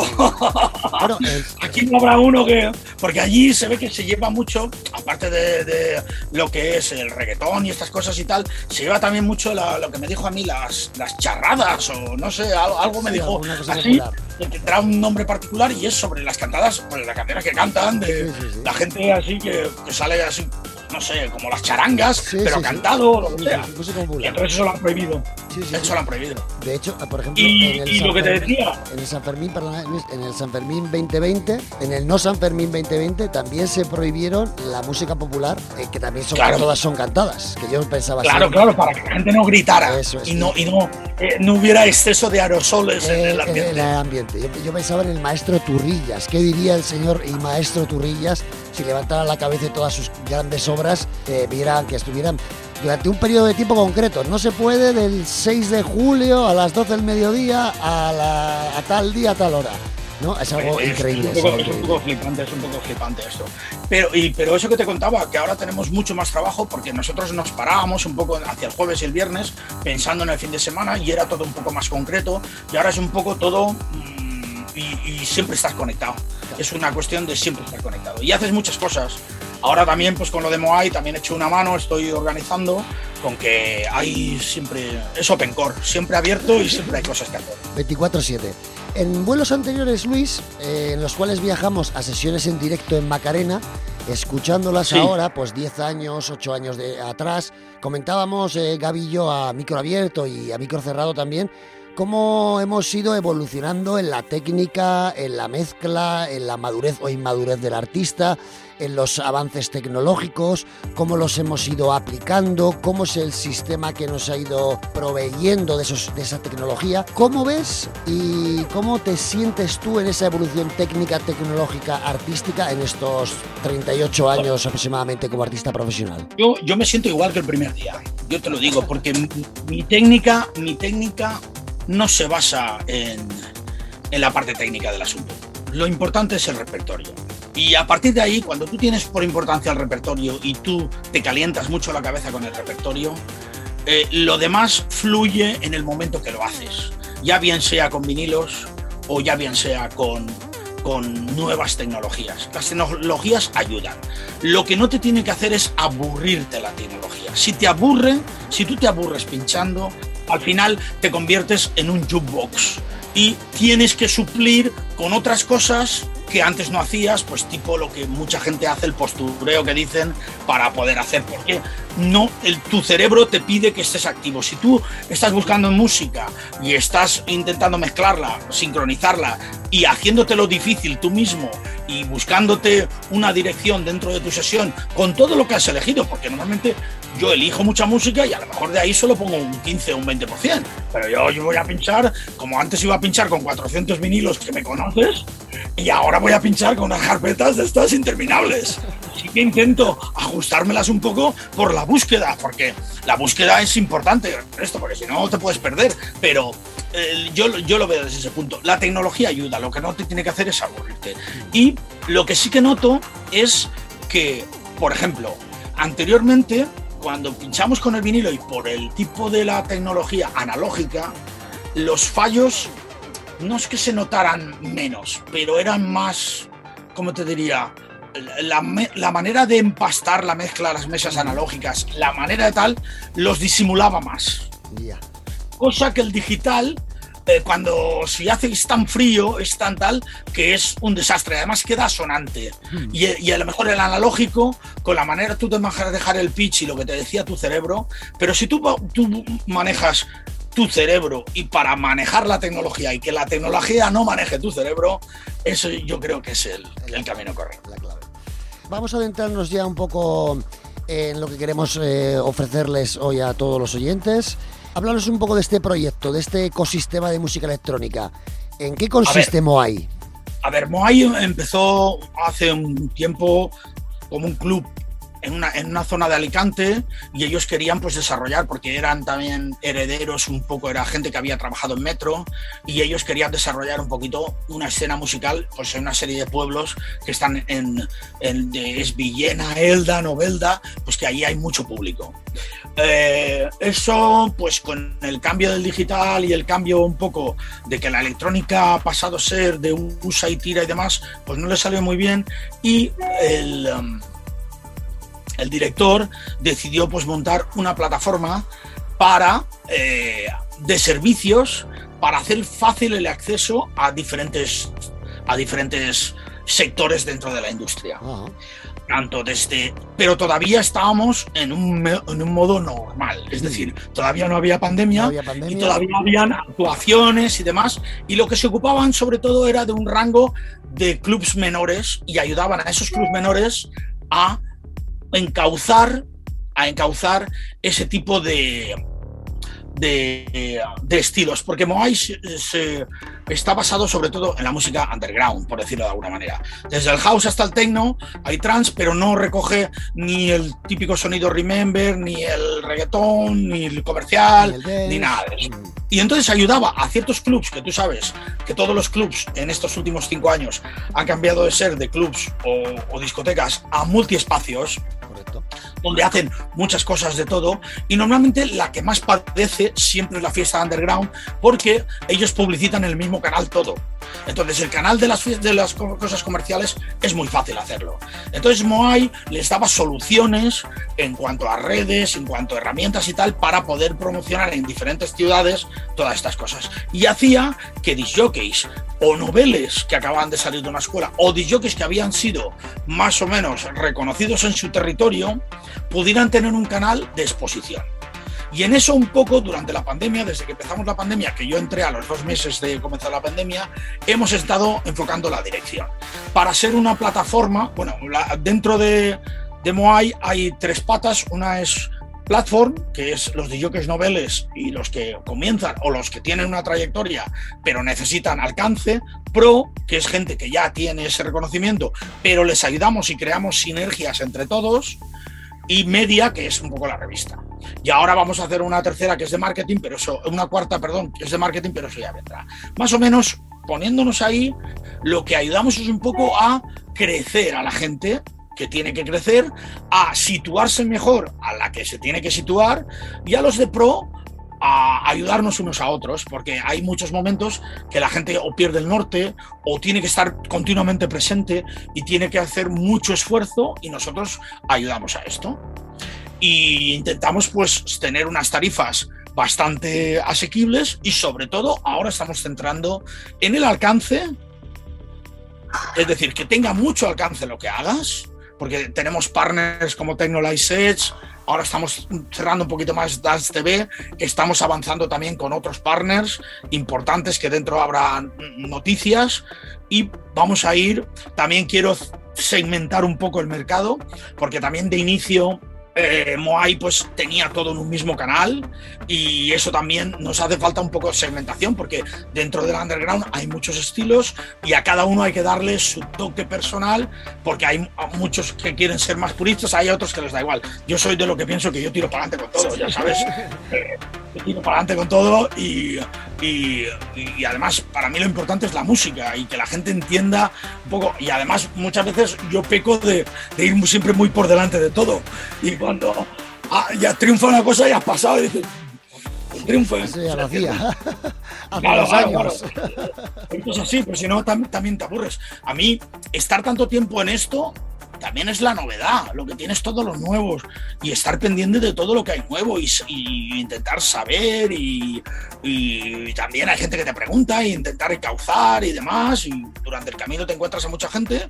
Bueno, *laughs* Aquí no habrá uno que. Porque allí se ve que se lleva mucho, aparte de, de lo que es el reggaetón y estas cosas y tal, se lleva también mucho la- lo que me dijo a mí, las, las charradas o no sé, algo, algo me Sí, dijo así, que tendrá un nombre particular y es sobre las cantadas, pues las canciones que cantan, de Sí, sí, sí. la gente así que, que sale así, no sé, como las charangas, Sí, pero sí, cantado o lo que sea. Y entonces eso lo han prohibido. Eso lo han prohibido. De hecho, por ejemplo, Y- en el y San lo que te Fermín- decía. en el San Fermín, perdón, en el San Fermín 2020, en el no San Fermín 2020 también se prohibieron la música popular, eh, que también son Claro. todas son cantadas, que yo pensaba Claro, así. claro, para que la gente no gritara Eso es, y no, y no, eh, no hubiera exceso de aerosoles en Eh, el en ambiente. el ambiente. Yo, yo pensaba en el maestro Turrillas. ¿Qué diría el señor y maestro Turrillas si levantara la cabeza y todas sus grandes obras eh, vieran que estuvieran durante un periodo de tiempo concreto? No se puede del 6 de julio a las 12 del mediodía a, la- a tal día, a tal hora. ¿No? Es algo Es- increíble. Es un, poco, es un poco flipante, es un poco flipante esto. Pero, y, pero eso que te contaba, que ahora tenemos mucho más trabajo porque nosotros nos parábamos un poco hacia el jueves y el viernes pensando en el fin de semana y era todo un poco más concreto y ahora es un poco todo mm, y, y siempre estás conectado. Es una cuestión de siempre estar conectado. Y haces muchas cosas. Ahora también, pues con lo de Moai, también he hecho una mano, estoy organizando con que hay siempre, es open core, siempre abierto y siempre hay cosas que hacer. 24-7. En vuelos anteriores, Luis, eh, en los cuales viajamos a sesiones en directo en Macarena, escuchándolas Sí. ahora, pues 10 años, 8 años de atrás, comentábamos, eh, Gaby y yo, a micro abierto y a micro cerrado también, cómo hemos ido evolucionando en la técnica, en la mezcla, en la madurez o inmadurez del artista, en los avances tecnológicos, cómo los hemos ido aplicando, cómo es el sistema que nos ha ido proveyendo de, esos, de esa tecnología. ¿Cómo ves y cómo te sientes tú en esa evolución técnica, tecnológica, artística en estos 38 años aproximadamente como artista profesional? Yo, yo me siento igual que el primer día, yo te lo digo, porque mi, mi técnica, mi técnica no se basa en, en la parte técnica del asunto. Lo importante es el repertorio. Y a partir de ahí, cuando tú tienes por importancia el repertorio y tú te calientas mucho la cabeza con el repertorio, eh, lo demás fluye en el momento que lo haces. ya bien sea con vinilos o ya bien sea con, con nuevas tecnologías. Las tecnologías ayudan. Lo que no te tiene que hacer es aburrirte la tecnología. Si te aburre, si tú te aburres pinchando, al final te conviertes en un jukebox y tienes que suplir con otras cosas que antes no hacías, pues tipo lo que mucha gente hace, el postureo que dicen, para poder hacer, porque no, el, tu cerebro te pide que estés activo. Si tú estás buscando música y estás intentando mezclarla, sincronizarla y haciéndotelo difícil tú mismo y buscándote una dirección dentro de tu sesión con todo lo que has elegido, porque normalmente yo elijo mucha música y a lo mejor de ahí solo pongo un 15 o un 20%, pero yo, yo voy a pinchar, como antes iba a pinchar con 400 vinilos que me conoces, y ahora voy a pinchar con unas carpetas de estas interminables. Así que intento ajustármelas un poco por la búsqueda, porque la búsqueda es importante, esto, porque si no te puedes perder, pero eh, yo, yo lo veo desde ese punto. La tecnología ayuda, lo que no te tiene que hacer es aburrirte. Y lo que sí que noto es que, por ejemplo, anteriormente, cuando pinchamos con el vinilo y por el tipo de la tecnología analógica, los fallos no es que se notaran menos, pero eran más, ¿cómo te diría? La, la, manera de empastar la mezcla a las mesas analógicas, la manera de tal, los disimulaba más. Ya. Cosa que el digital, eh, cuando si hace es tan frío, es tan tal, que es un desastre. Además queda sonante. Y, y a lo mejor el analógico, con la manera tú te manejas dejar el pitch y lo que te decía tu cerebro, pero si tú, tú manejas tu cerebro y para manejar la tecnología y que la tecnología no maneje tu cerebro, eso yo creo que es el, el camino correcto. La clave. Vamos a adentrarnos ya un poco en lo que queremos eh, ofrecerles hoy a todos los oyentes. Háblanos un poco de este proyecto, de este ecosistema de música electrónica. ¿En qué consiste Moai? A ver, Moai empezó hace un tiempo como un club en una, en una, zona de Alicante y ellos querían pues desarrollar porque eran también herederos un poco era gente que había trabajado en metro y ellos querían desarrollar un poquito una escena musical pues en una serie de pueblos que están en, es Villena, Elda, Novelda pues que ahí hay mucho público. Eh, eso pues con el cambio del digital y el cambio un poco de que la electrónica ha pasado a ser de usa y tira y demás pues no le salió muy bien y el um, el director decidió pues montar una plataforma para eh, de servicios para hacer fácil el acceso a diferentes a diferentes sectores dentro de la industria. Uh -huh. Tanto desde, pero todavía estábamos en un, en un modo normal, es decir, todavía no había, pandemia, no había pandemia y todavía habían actuaciones y demás, y lo que se ocupaban sobre todo era de un rango de clubs menores y ayudaban a esos clubs menores a encauzar, a encauzar ese tipo de, de, de estilos, porque Moai se, se, está basado sobre todo en la música underground, por decirlo de alguna manera. Desde el house hasta el techno hay trance, pero no recoge ni el típico sonido remember, ni el reggaetón, ni el comercial, ni, el ni nada. Mm. Y entonces ayudaba a ciertos clubs, que tú sabes que todos los clubs en estos últimos cinco años han cambiado de ser de clubs o, o discotecas a multiespacios, Correcto. donde hacen muchas cosas de todo y normalmente la que más padece siempre es la fiesta underground porque ellos publicitan el mismo canal todo. Entonces el canal de las, de las cosas comerciales es muy fácil hacerlo. Entonces Moai les daba soluciones en cuanto a redes, en cuanto a herramientas y tal para poder promocionar en diferentes ciudades todas estas cosas. Y hacía que disjockeys o noveles que acababan de salir de una escuela o disjockeys que habían sido más o menos reconocidos en su territorio pudieran tener un canal de exposición. Y en eso un poco durante la pandemia, desde que empezamos la pandemia, que yo entré a los dos meses de comenzar la pandemia, hemos estado enfocando la dirección. Para ser una plataforma, bueno, dentro de, de Moai hay tres patas, una es platform, que es los de jockeys noveles y los que comienzan o los que tienen una trayectoria pero necesitan alcance, pro, que es gente que ya tiene ese reconocimiento, pero les ayudamos y creamos sinergias entre todos, y media, que es un poco la revista. Y ahora vamos a hacer una tercera que es de marketing, pero eso, una cuarta, perdón, que es de marketing, pero eso ya vendrá. Más o menos poniéndonos ahí, lo que ayudamos es un poco a crecer a la gente que tiene que crecer, a situarse mejor a la que se tiene que situar y a los de pro a ayudarnos unos a otros, porque hay muchos momentos que la gente o pierde el norte o tiene que estar continuamente presente y tiene que hacer mucho esfuerzo y nosotros ayudamos a esto. Y intentamos pues tener unas tarifas bastante asequibles y sobre todo ahora estamos centrando en el alcance, es decir, que tenga mucho alcance lo que hagas, porque tenemos partners como Tecnolize Edge, ahora estamos cerrando un poquito más Dance TV, estamos avanzando también con otros partners importantes que dentro habrá noticias y vamos a ir, también quiero segmentar un poco el mercado, porque también de inicio eh, Moai pues tenía todo en un mismo canal y eso también nos hace falta un poco de segmentación porque dentro del underground hay muchos estilos y a cada uno hay que darle su toque personal porque hay muchos que quieren ser más puristas, hay otros que les da igual. Yo soy de lo que pienso que yo tiro para adelante con todo, ya sabes. *laughs* Eh, tiro para adelante con todo y, y, y, además para mí lo importante es la música y que la gente entienda un poco y además muchas veces yo peco de, de ir siempre muy por delante de todo y cuando ah, ya triunfa una cosa y has pasado y dices ya lo hacía. *laughs* Claro, unos claro, años. Entonces así, pero si no tam- también te aburres. A mí, estar tanto tiempo en esto también es la novedad, lo que tienes todos los nuevos y estar pendiente de todo lo que hay nuevo y, intentar saber y, y también hay gente que te pregunta y intentar encauzar y demás y durante el camino te encuentras a mucha gente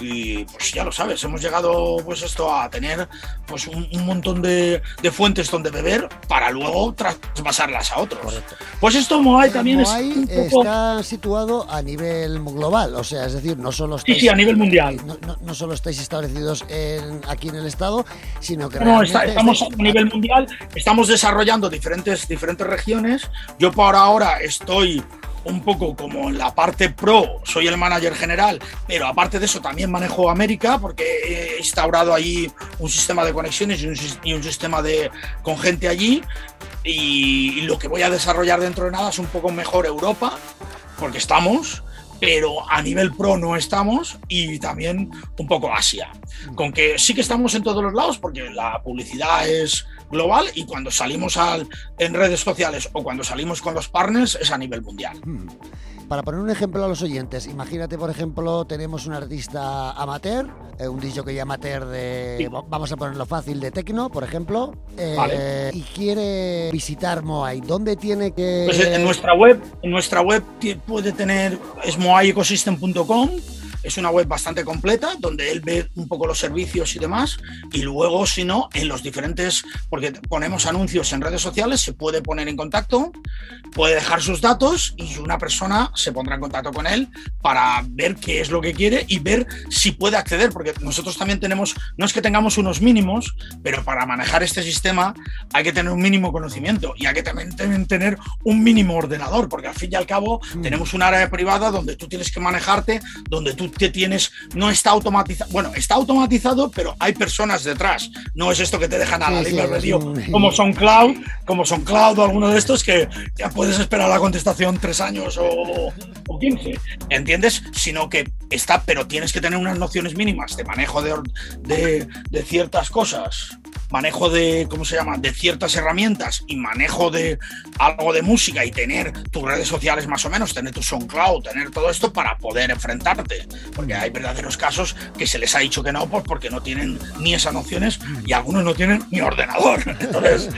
y pues ya lo sabes, hemos llegado pues esto a tener pues un, un montón de, de fuentes donde beber para luego traspasarlas a otros. Correcto. Pues esto Moai también es Moai un poco... está situado a nivel global, o sea, es decir, no solo Sí, sí, a nivel mundial. no, no- no solo estáis establecidos en- aquí en el estado, sino que No, está- estamos a nivel mundial, estamos desarrollando diferentes, diferentes regiones. Yo por ahora estoy un poco como en la parte pro, soy el manager general, pero aparte de eso también manejo América porque he instaurado allí un sistema de conexiones y un, y un sistema de, con gente allí. Y, y lo que voy a desarrollar dentro de nada es un poco mejor Europa, porque estamos, pero a nivel pro no estamos y también un poco Asia. Con que sí que estamos en todos los lados porque la publicidad es global y cuando salimos al, en redes sociales o cuando salimos con los partners es a nivel mundial. Hmm. Para poner un ejemplo a los oyentes, imagínate, por ejemplo, tenemos un artista amateur, eh, un DJ amateur de, Sí. vamos a ponerlo fácil, de techno, por ejemplo, eh, Vale. y quiere visitar Moai. ¿Dónde tiene que...? Pues en nuestra web, en nuestra web puede tener es moaiecosystem.com. Es una web bastante completa donde él ve un poco los servicios y demás. Y luego, si no, en los diferentes, porque ponemos anuncios en redes sociales, se puede poner en contacto, puede dejar sus datos y una persona se pondrá en contacto con él para ver qué es lo que quiere y ver si puede acceder, porque nosotros también tenemos, no es que tengamos unos mínimos, pero para manejar este sistema hay que tener un mínimo conocimiento y hay que también tener un mínimo ordenador, porque al fin y al cabo tenemos un área privada donde tú tienes que manejarte, donde tú te tienes, no está automatizado, bueno, está automatizado, pero hay personas detrás, no es esto que te dejan a la Sí, sí, libre un- como son cloud, como son cloud o alguno de estos que ya puedes esperar la contestación tres años o, o 15, ¿entiendes? Sino que está, pero tienes que tener unas nociones mínimas de manejo de, de, de ciertas cosas, manejo de, ¿cómo se llama?, de ciertas herramientas y manejo de algo de música y tener tus redes sociales más o menos, tener tu SoundCloud, tener todo esto para poder enfrentarte. Porque hay verdaderos casos que se les ha dicho que no, pues porque no tienen ni esas nociones y algunos no tienen ni ordenador. *laughs* Entonces,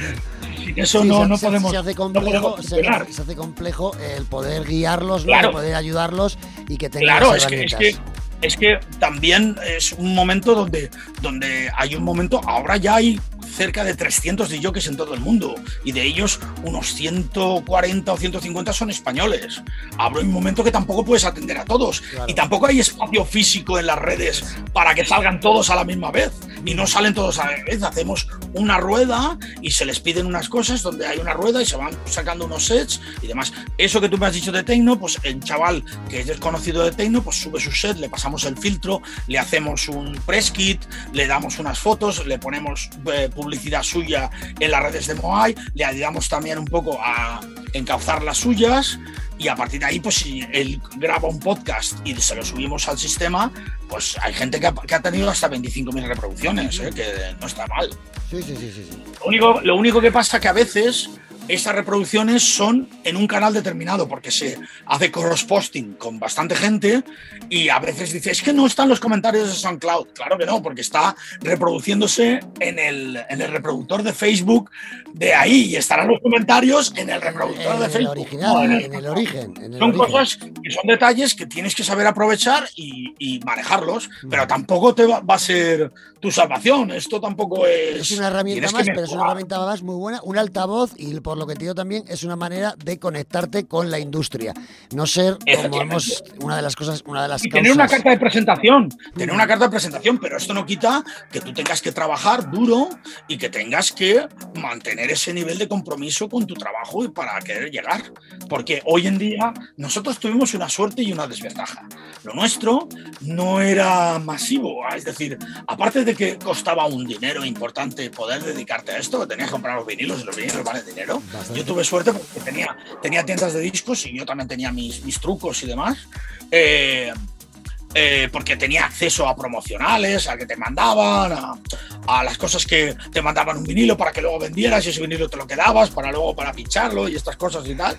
sin eso Sí, no, se, no podemos. se hace no complejo, podemos se, se hace complejo el poder guiarlos, ¿no? Claro. el poder ayudarlos y que tengan Claro, es que, es que es que también es un momento donde, donde hay un momento, ahora ya hay cerca de 300 DJs en todo el mundo y de ellos unos 140 o 150 son españoles. Habrá un momento que tampoco puedes atender a todos Claro. y tampoco hay espacio físico en las redes para que salgan todos a la misma vez y no salen todos a la vez. Hacemos una rueda y se les piden unas cosas donde hay una rueda y se van sacando unos sets y demás. Eso que tú me has dicho de Tecno, pues el chaval que es desconocido de Tecno, pues sube su set, le pasamos el filtro, le hacemos un press kit, le damos unas fotos, le ponemos eh, publicidad suya en las redes de Moai, le ayudamos también un poco a encauzar las suyas y a partir de ahí, pues si él graba un podcast y se lo subimos al sistema, pues hay gente que ha, que ha tenido hasta 25.000 reproducciones, ¿eh? que no está mal. Sí, sí, sí, sí. Lo único, lo único que pasa que a veces esas reproducciones son en un canal determinado porque se hace cross-posting con bastante gente y a veces dice, es que no están los comentarios de SoundCloud. Claro que no, porque está reproduciéndose en el, en el reproductor de Facebook de ahí y estarán los comentarios en el reproductor En de el Facebook. original, No, en en el- el origen. en el son origen. cosas que son detalles que tienes que saber aprovechar y, y manejarlos, Mm. pero tampoco te va, va a ser tu salvación. Esto tampoco es. Es una herramienta más, pero es una herramienta más muy buena, un altavoz y por lo que entiendo también es una manera de conectarte con la industria. No ser como hemos, una de las cosas, una de las Y tener una carta de presentación, tener una carta de presentación, pero esto no quita que tú tengas que trabajar duro y que tengas que mantener ese nivel de compromiso con tu trabajo y para querer llegar. Porque hoy en día nosotros tuvimos una suerte y una desventaja. Lo nuestro no era masivo, es decir, aparte de que costaba un dinero importante poder dedicarte a esto, que tenías que comprar los vinilos y los vinilos valen dinero. Bastante. Yo tuve suerte porque tenía, tenía tiendas de discos y yo también tenía mis, mis trucos y demás. Eh, eh, porque tenía acceso a promocionales, a que te mandaban, a, las cosas que te mandaban un vinilo para que luego vendieras y ese vinilo te lo quedabas para luego para pincharlo y estas cosas y tal.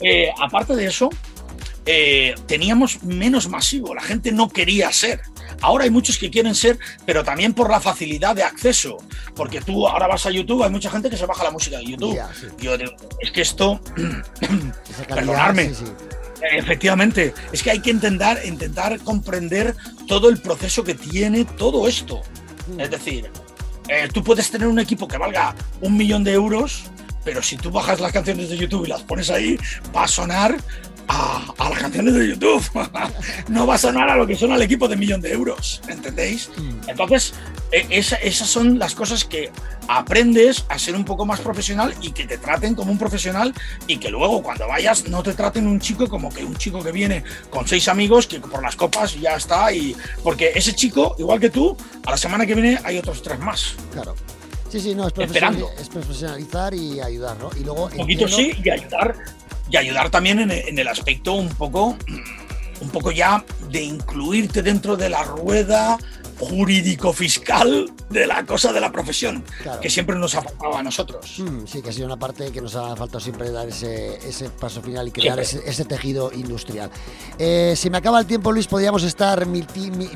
Eh, aparte de eso, eh, teníamos menos masivo, la gente no quería ser. Ahora hay muchos que quieren ser, pero también por la facilidad de acceso, porque tú ahora vas a YouTube, hay mucha gente que se baja la música de YouTube. Ya, sí. Yo digo, es que esto *clears throat* Perdonadme. sí, sí. Efectivamente, es que hay que intentar, intentar comprender todo el proceso que tiene todo esto. Es decir, eh, tú puedes tener un equipo que valga un millón de euros, pero si tú bajas las canciones de YouTube y las pones ahí, va a sonar a, a las canciones de YouTube. *laughs* no va a sonar a lo que suena el equipo de millón de euros, ¿entendéis? Entonces, e- esa- esas son las cosas que aprendes a ser un poco más profesional y que te traten como un profesional y que luego cuando vayas no te traten un chico como que un chico que viene con seis amigos que por las copas ya está y porque ese chico igual que tú a la semana que viene hay otros tres más Claro. Sí, sí, no, es, Esperando. profesionali- es profesionalizar y ayudar, ¿no? Y luego un poquito entiendo- sí y ayudar y ayudar también en, el- en el aspecto un poco un poco ya de incluirte dentro de la rueda jurídico fiscal de la cosa de la profesión Claro. que siempre nos ha faltado a nosotros Mm, sí, que ha sido una parte que nos ha faltado siempre dar ese, ese paso final y crear ese, tejido industrial. Eh, si me acaba el tiempo, Luis, podríamos estar mil,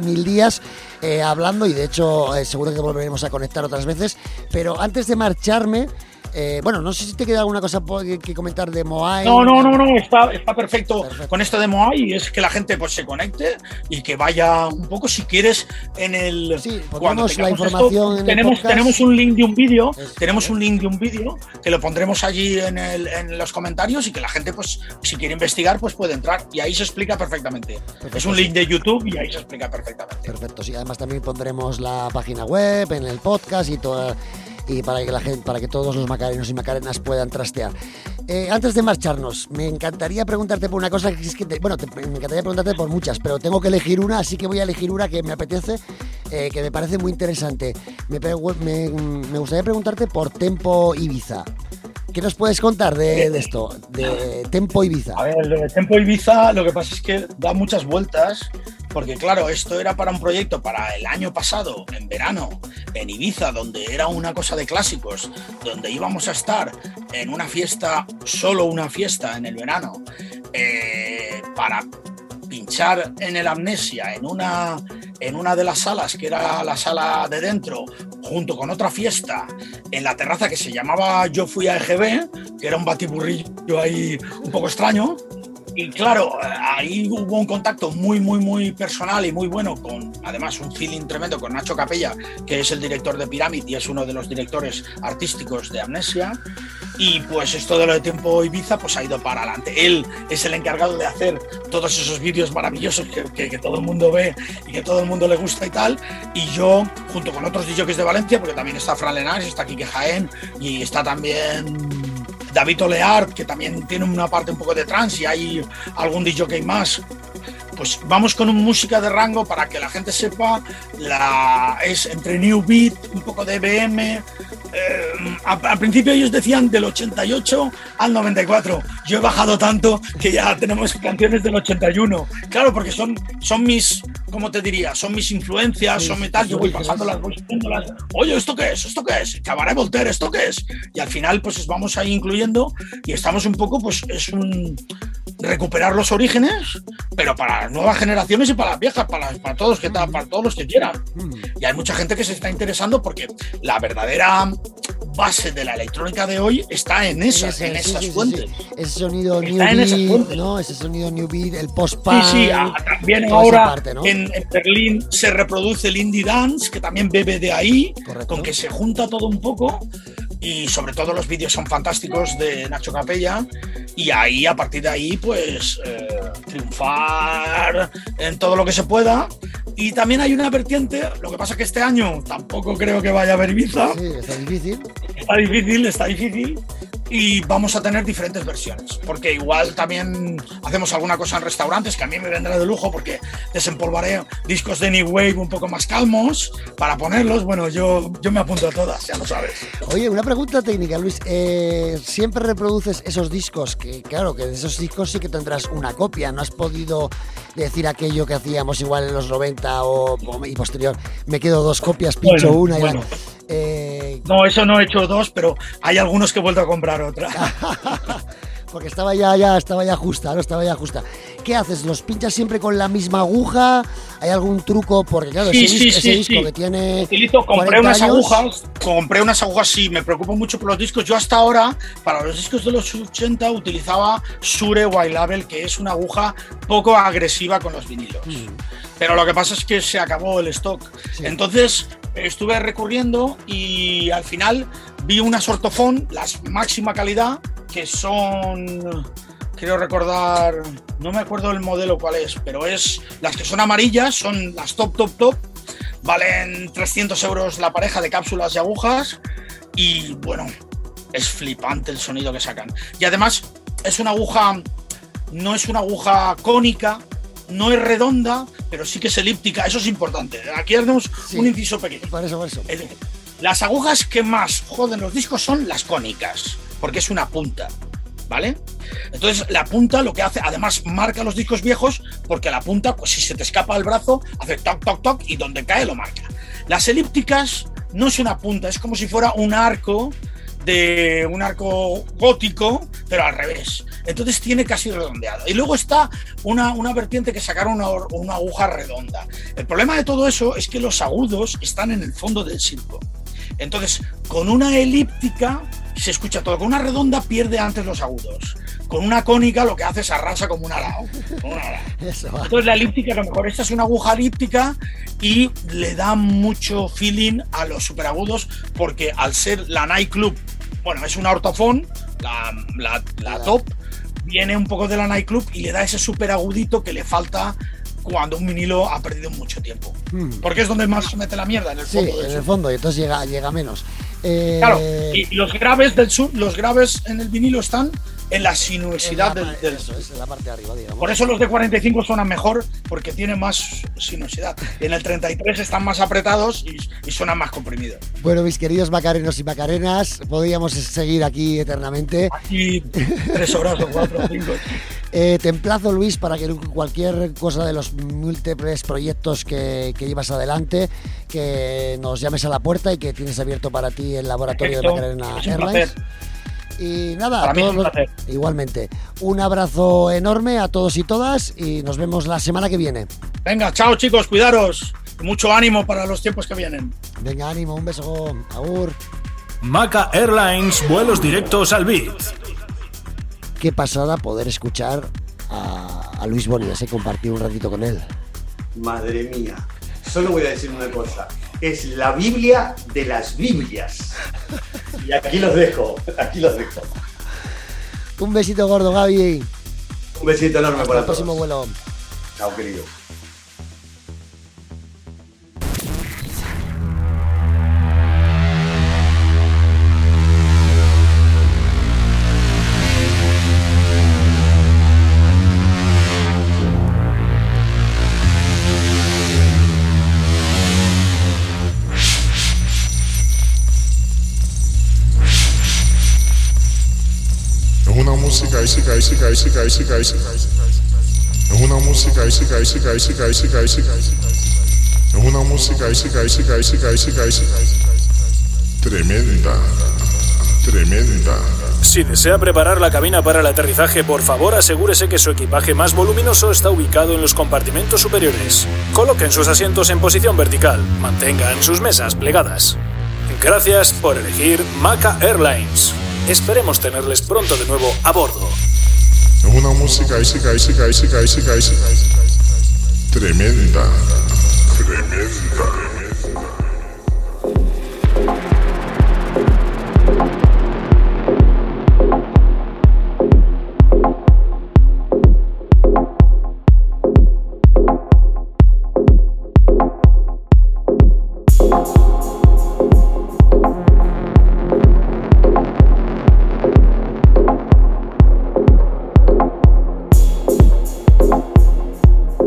mil días eh, hablando y de hecho eh, seguro que volveremos a conectar otras veces. Pero antes de marcharme, eh, bueno, no sé si te queda alguna cosa que, comentar de Moai. No, no, no, no, está, está perfecto, Perfecto. con esto de Moai es que la gente pues se conecte y que vaya un poco si quieres en el Sí, cuando la información en el tenemos, tenemos un link de un vídeo, tenemos un link de un vídeo que lo pondremos allí en, el- en los comentarios y que la gente pues si quiere investigar pues puede entrar y ahí se explica perfectamente. es un sí. link de YouTube y ahí se explica perfectamente. Perfecto, sí. Además también pondremos la página web en el podcast y toda y para que la gente, para que todos los macarenos y macarenas puedan trastear. Eh, antes de marcharnos, me encantaría preguntarte por una cosa que es que te- bueno, te- me encantaría preguntarte por muchas, pero tengo que elegir una, así que voy a elegir una que me apetece, eh, que me parece muy interesante. Me, pregu- me- me gustaría preguntarte por Tempo Ibiza. ¿Qué nos puedes contar de, de esto, de Tempo Ibiza? A ver, lo de Tempo Ibiza, lo que pasa es que da muchas vueltas, porque claro, esto era para un proyecto para el año pasado, en verano, en Ibiza, donde era una cosa de clásicos, donde íbamos a estar en una fiesta, solo una fiesta en el verano, eh, para pinchar en el Amnesia, en una, en una de las salas, que era la sala de dentro, junto con otra fiesta, en la terraza que se llamaba Yo Fui a EGB, que era un batiburrillo ahí un poco extraño. Y claro, ahí hubo un contacto muy, muy, muy personal y muy bueno, con además un feeling tremendo con Nacho Capella, que es el director de Pyramid y es uno de los directores artísticos de Amnesia. Y pues esto de lo de Tiempo Ibiza pues ha ido para adelante. Él es el encargado de hacer todos esos vídeos maravillosos que, que- todo el mundo ve y que todo el mundo le gusta y tal. Y yo, junto con otros DJs de Valencia, porque también está Fran Lenares, está Quique Jaén y está también David Oleart, que también tiene una parte un poco de trance y hay algún DJ más. Pues vamos con un música de rango para que la gente sepa, es entre New Beat, un poco de BM. eh, al principio ellos decían del 88 al 94. Yo he bajado tanto que ya tenemos canciones del 81. Claro, porque son, son mis, ¿cómo te diría? Son mis influencias, son mi tal, yo voy pasándolas, voy subiéndolas. Oye, ¿esto qué es? ¿Esto qué es? Cabaret Voltaire, ¿esto qué es? Y al final, pues os vamos ahí incluyendo y estamos un poco, pues es un recuperar los orígenes, pero para las nuevas generaciones y para las viejas, para, para todos, que, para todos los que quieran. Y hay mucha gente que se está interesando porque la verdadera base de la electrónica de hoy está en esas, en Sí, esas sí, sí, fuentes. sí. Ese sonido New Está en esas Beat, fuentes. ¿no? Ese sonido New Beat, el Sí, post-punk. sí, ah, también toda esa ahora parte, ¿no? en, en Berlín se reproduce el indie dance, que también bebe de ahí, Correcto. con que se junta todo un poco y sobre todo los vídeos son fantásticos de Nacho Capella y ahí a partir de ahí pues eh, triunfar en todo lo que se pueda y también hay una vertiente, lo que pasa que este año tampoco creo que vaya a haber Ibiza, Sí, está difícil. Está difícil, está difícil. Y vamos a tener diferentes versiones. Porque igual también hacemos alguna cosa en restaurantes que a mí me vendrá de lujo porque desempolvaré discos de New Wave un poco más calmos para ponerlos. Bueno, yo, yo me apunto a todas, ya lo sabes. Oye, una pregunta técnica, Luis. Eh, Siempre reproduces esos discos, que claro, que de esos discos sí que tendrás una copia. No has podido decir aquello que hacíamos igual en los 90 o, o- y posterior. Me quedo dos copias, pincho Bueno, una. y la-. Eh, No, eso no he hecho dos, pero hay algunos que he vuelto a comprar otra. *laughs* porque estaba ya, ya, estaba ya justa, ¿no? Estaba ya justa. ¿Qué haces? ¿Los pinchas siempre con la misma aguja? ¿Hay algún truco? Porque claro, Sí, ese, sí, ese sí, disco que tiene. Utilizo, compré 40 unas años. agujas, compré unas agujas, sí, me preocupo mucho por los discos. Yo hasta ahora, para los discos de los 80, utilizaba Sure White Label, que es una aguja poco agresiva con los vinilos. Pero lo que pasa es que se acabó el stock. Entonces estuve recurriendo y al final vi unas ortofón, las máxima calidad, que son, quiero recordar, no me acuerdo el modelo cuál es, pero es las que son amarillas, son las top, top, top. Valen 300 euros la pareja de cápsulas y agujas y bueno, es flipante el sonido que sacan. Y además es una aguja, no es una aguja cónica, no es redonda, pero sí que es elíptica, eso es importante. Aquí hacemos Sí. un inciso pequeño. Por eso, por eso. Las agujas que más joden los discos son las cónicas, porque es una punta, ¿vale? Entonces la punta lo que hace, además marca los discos viejos, porque la punta, pues si se te escapa el brazo, hace toc, toc, toc y donde cae lo marca. Las elípticas no es una punta, es como si fuera un arco de un arco gótico, pero al revés. Entonces tiene casi redondeado. Y luego está una, una vertiente que sacaron una, una aguja redonda. El problema de todo eso es que los agudos están en el fondo del circo. Entonces, con una elíptica se escucha todo. Con una redonda pierde antes los agudos. Con una cónica lo que hace es arrasa como un arao. *laughs* Entonces la elíptica, a lo mejor esta es una aguja elíptica y le da mucho feeling a los superagudos porque al ser la Night Club, bueno, es una ortofón, la, la- la top, viene un poco de la Night Club y le da ese superagudito que le falta cuando un vinilo ha perdido mucho tiempo. Hmm. Porque es donde más se mete la mierda, en el Sí, fondo. del en el fondo, y entonces llega, llega menos. Eh, Claro, y los graves del sur, los graves en el vinilo están en la sinuosidad en la- del, del eso, es en la parte de arriba, digamos. Por eso los de 45 suenan mejor, porque tienen más sinuosidad. En el 33 están más apretados y, y suenan más comprimidos. Bueno, mis queridos macarenos y macarenas, podríamos seguir aquí eternamente. Aquí tres horas o cuatro o cinco. *laughs* Eh, te emplazo, Luis, para que cualquier cosa de los múltiples proyectos que, que llevas adelante, que nos llames a la puerta y que tienes abierto para ti el laboratorio Perfecto. de Macarena Es un Airlines. Y nada, Para mí es un los- placer. igualmente. Un abrazo enorme a todos y todas y nos vemos la semana que viene. Venga, chao chicos, cuidaros. Mucho ánimo para los tiempos que vienen. Venga, ánimo, un beso, Agur. Maca Airlines, vuelos directos al beat. Qué pasada poder escuchar a, a Luis Bonías y compartir un ratito con él. Madre mía. Solo voy a decir una cosa. Es la Biblia de las Biblias. Y aquí los dejo. Aquí los dejo. Un besito gordo, Gaby. Un besito enorme Hasta para el todos. próximo vuelo. Chao, querido. Si desea preparar la cabina para el aterrizaje, por favor asegúrese que su equipaje más voluminoso está ubicado en los compartimentos superiores. Coloquen sus asientos en posición vertical. Mantengan sus mesas plegadas. Gracias por elegir Maca Airlines. Esperemos tenerles pronto de nuevo a bordo. Una música ese, ese, ese, ese, ese, Tremenda. Tremenda.